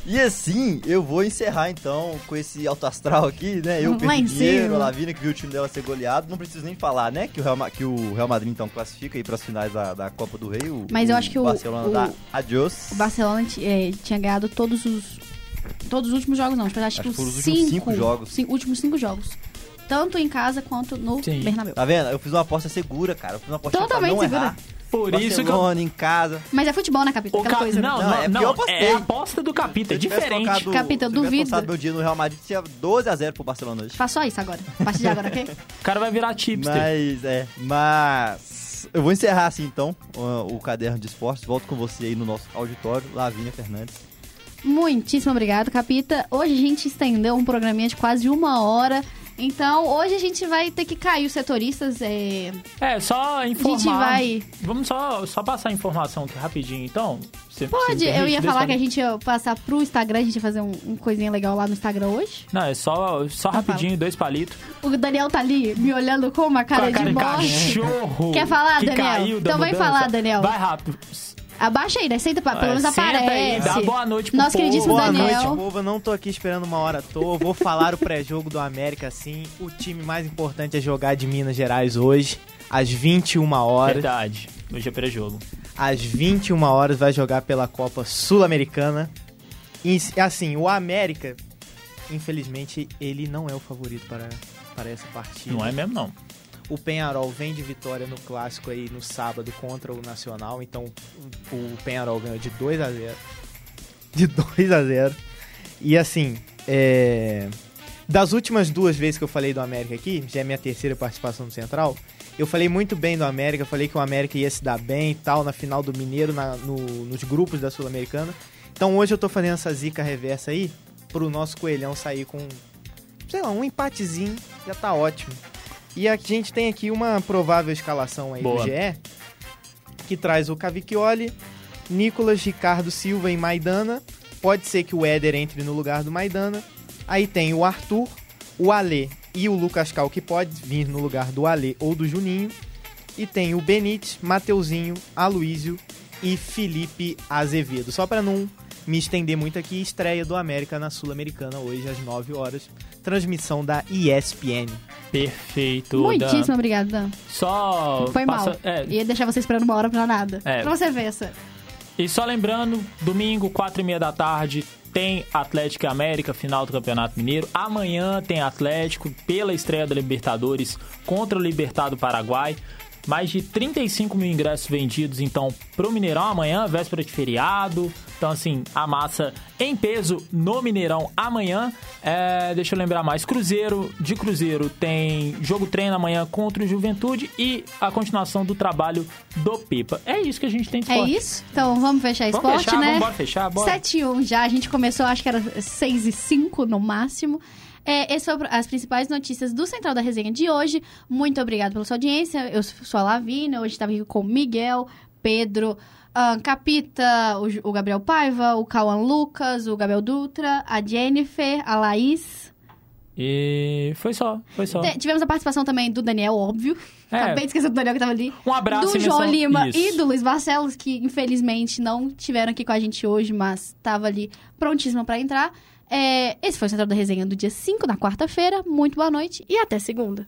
E assim, eu vou encerrar então com esse alto astral aqui, né? Eu em dinheiro, a Lavina que viu o time dela ser goleado. Não preciso nem falar, né? Que o Real, que o Real Madrid então classifica aí pras finais da, da Copa do Rei. O, Mas eu acho que o- Barcelona o- dá adiós. O Barcelona é, tinha ganhado todos os. Todos os últimos jogos, não. Acho, Acho que que os foram os últimos cinco, cinco jogos. cin- últimos cinco jogos. Tanto em casa quanto no Sim. Bernabéu. Tá vendo? Eu fiz uma aposta segura, cara. Eu fiz uma aposta pra Totalmente não segura. errar. Por isso que eu... Em casa. Mas é futebol, né, Aquela Ca- coisa. né? Não, Não, não, é não, eu apostei. é a aposta do capita, é Se diferente. colocado- Capita, se eu duvido. colocado meu dinheiro no Real Madrid, tinha 12 a 0 pro Barcelona hoje. Faça só isso agora. A partir de agora, ok? O cara vai virar tipster. Mas, é, mas... Eu vou encerrar assim, então, o, o Caderno de Esportes. Volto com você aí no nosso auditório, Lavínia Fernandes. Muitíssimo obrigado, Capita. Hoje a gente estendeu um programinha de quase uma hora. Então, hoje a gente vai ter que cair os setoristas. É... É, só informar. A gente vai- Vamos só, só passar a informação aqui rapidinho, então. Se Pode, permite, eu ia falar que a gente ia passar pro Instagram, a gente ia fazer um, um coisinha legal lá no Instagram hoje. Não, é só, só Então rapidinho, dois palitos. O Daniel tá ali me olhando com uma cara, Com cara de morte. cachorro. Quer falar, que Daniel? Então vai falar, Daniel. Vai rápido. Abaixa aí, né? Senta pra, pelo É, menos senta aparece. aí, dá boa noite pro Nosso povo. queridíssimo Boa Daniel. noite, povo. Eu não tô aqui esperando uma hora à toa. Vou falar o pré-jogo do América, sim. O time mais importante a jogar de Minas Gerais hoje, às 21 horas. Verdade. Hoje é pré-jogo. Às 21 horas vai jogar pela Copa Sul-Americana. E assim, o América, infelizmente, ele não é o favorito para, para essa partida. Não é mesmo, não. O Penharol vem de vitória no clássico aí no sábado contra o Nacional, então o Penharol ganhou de 2 a 0. De 2 a 0. E assim, é, das últimas duas vezes que eu falei do América aqui, já é minha terceira participação no Central, Eu falei muito bem do América, falei que o América ia se dar bem e tal na final do Mineiro, na- no- nos grupos da Sul-Americana. Então hoje eu tô fazendo essa zica reversa aí pro nosso coelhão sair com, sei lá, um empatezinho, já tá ótimo. E a gente tem aqui uma provável escalação aí Boa. do GE, que traz o Cavicchioli, Nicolas Ricardo Silva e Maidana. Pode ser que o Éder entre no lugar do Maidana. Aí tem o Arthur, o Alê e o Lucas Cal, que pode vir no lugar do Alê ou do Juninho. E tem o Benítez, Mateuzinho, Aloísio e Felipe Azevedo. Só para não me estender muito aqui, estreia do América na Sul-Americana hoje às 9 horas. Transmissão da ESPN. Perfeito. Muitíssimo Dan. obrigado, Dan. Só. Foi passa- mal. é, Ia deixar você esperando uma hora pra nada. É. Pra você ver essa. E só lembrando, domingo, quatro e meia da tarde, tem Atlético e América, final do Campeonato Mineiro. Amanhã tem Atlético pela estreia da Libertadores contra o Libertado Paraguai. Mais de 35 mil ingressos vendidos, então, pro Mineirão amanhã, véspera de feriado. Então, assim, a massa em peso no Mineirão amanhã. É, deixa eu lembrar mais. Cruzeiro, de Cruzeiro, tem jogo treino amanhã contra o Juventude e a continuação do trabalho do Pipa. É isso que a gente tem de É isso? Então vamos fechar Vamos esporte, fechar, né? vamos bora fechar, bora. 7 e 1 já, a gente começou, acho que era 6 e 5 no máximo. É, essas foram as principais notícias do Central da Resenha de hoje. Muito obrigada pela sua audiência. Eu sou a Lavina, hoje estava aqui com o Miguel, Pedro, ahn, Capita, o, o Gabriel Paiva, o Cauã Lucas, o Gabriel Dutra, a Jennifer, a Laís. E foi só, foi só. Tivemos a participação também do Daniel, óbvio. É. Acabei de esquecer do Daniel que estava ali. Um abraço do João Lima Isso. e do Luiz Barcelos, que infelizmente não tiveram aqui com a gente hoje, mas estava ali prontíssimo para entrar. É, esse foi o Central da Resenha do dia 5, na quarta-feira. Muito boa noite e até segunda.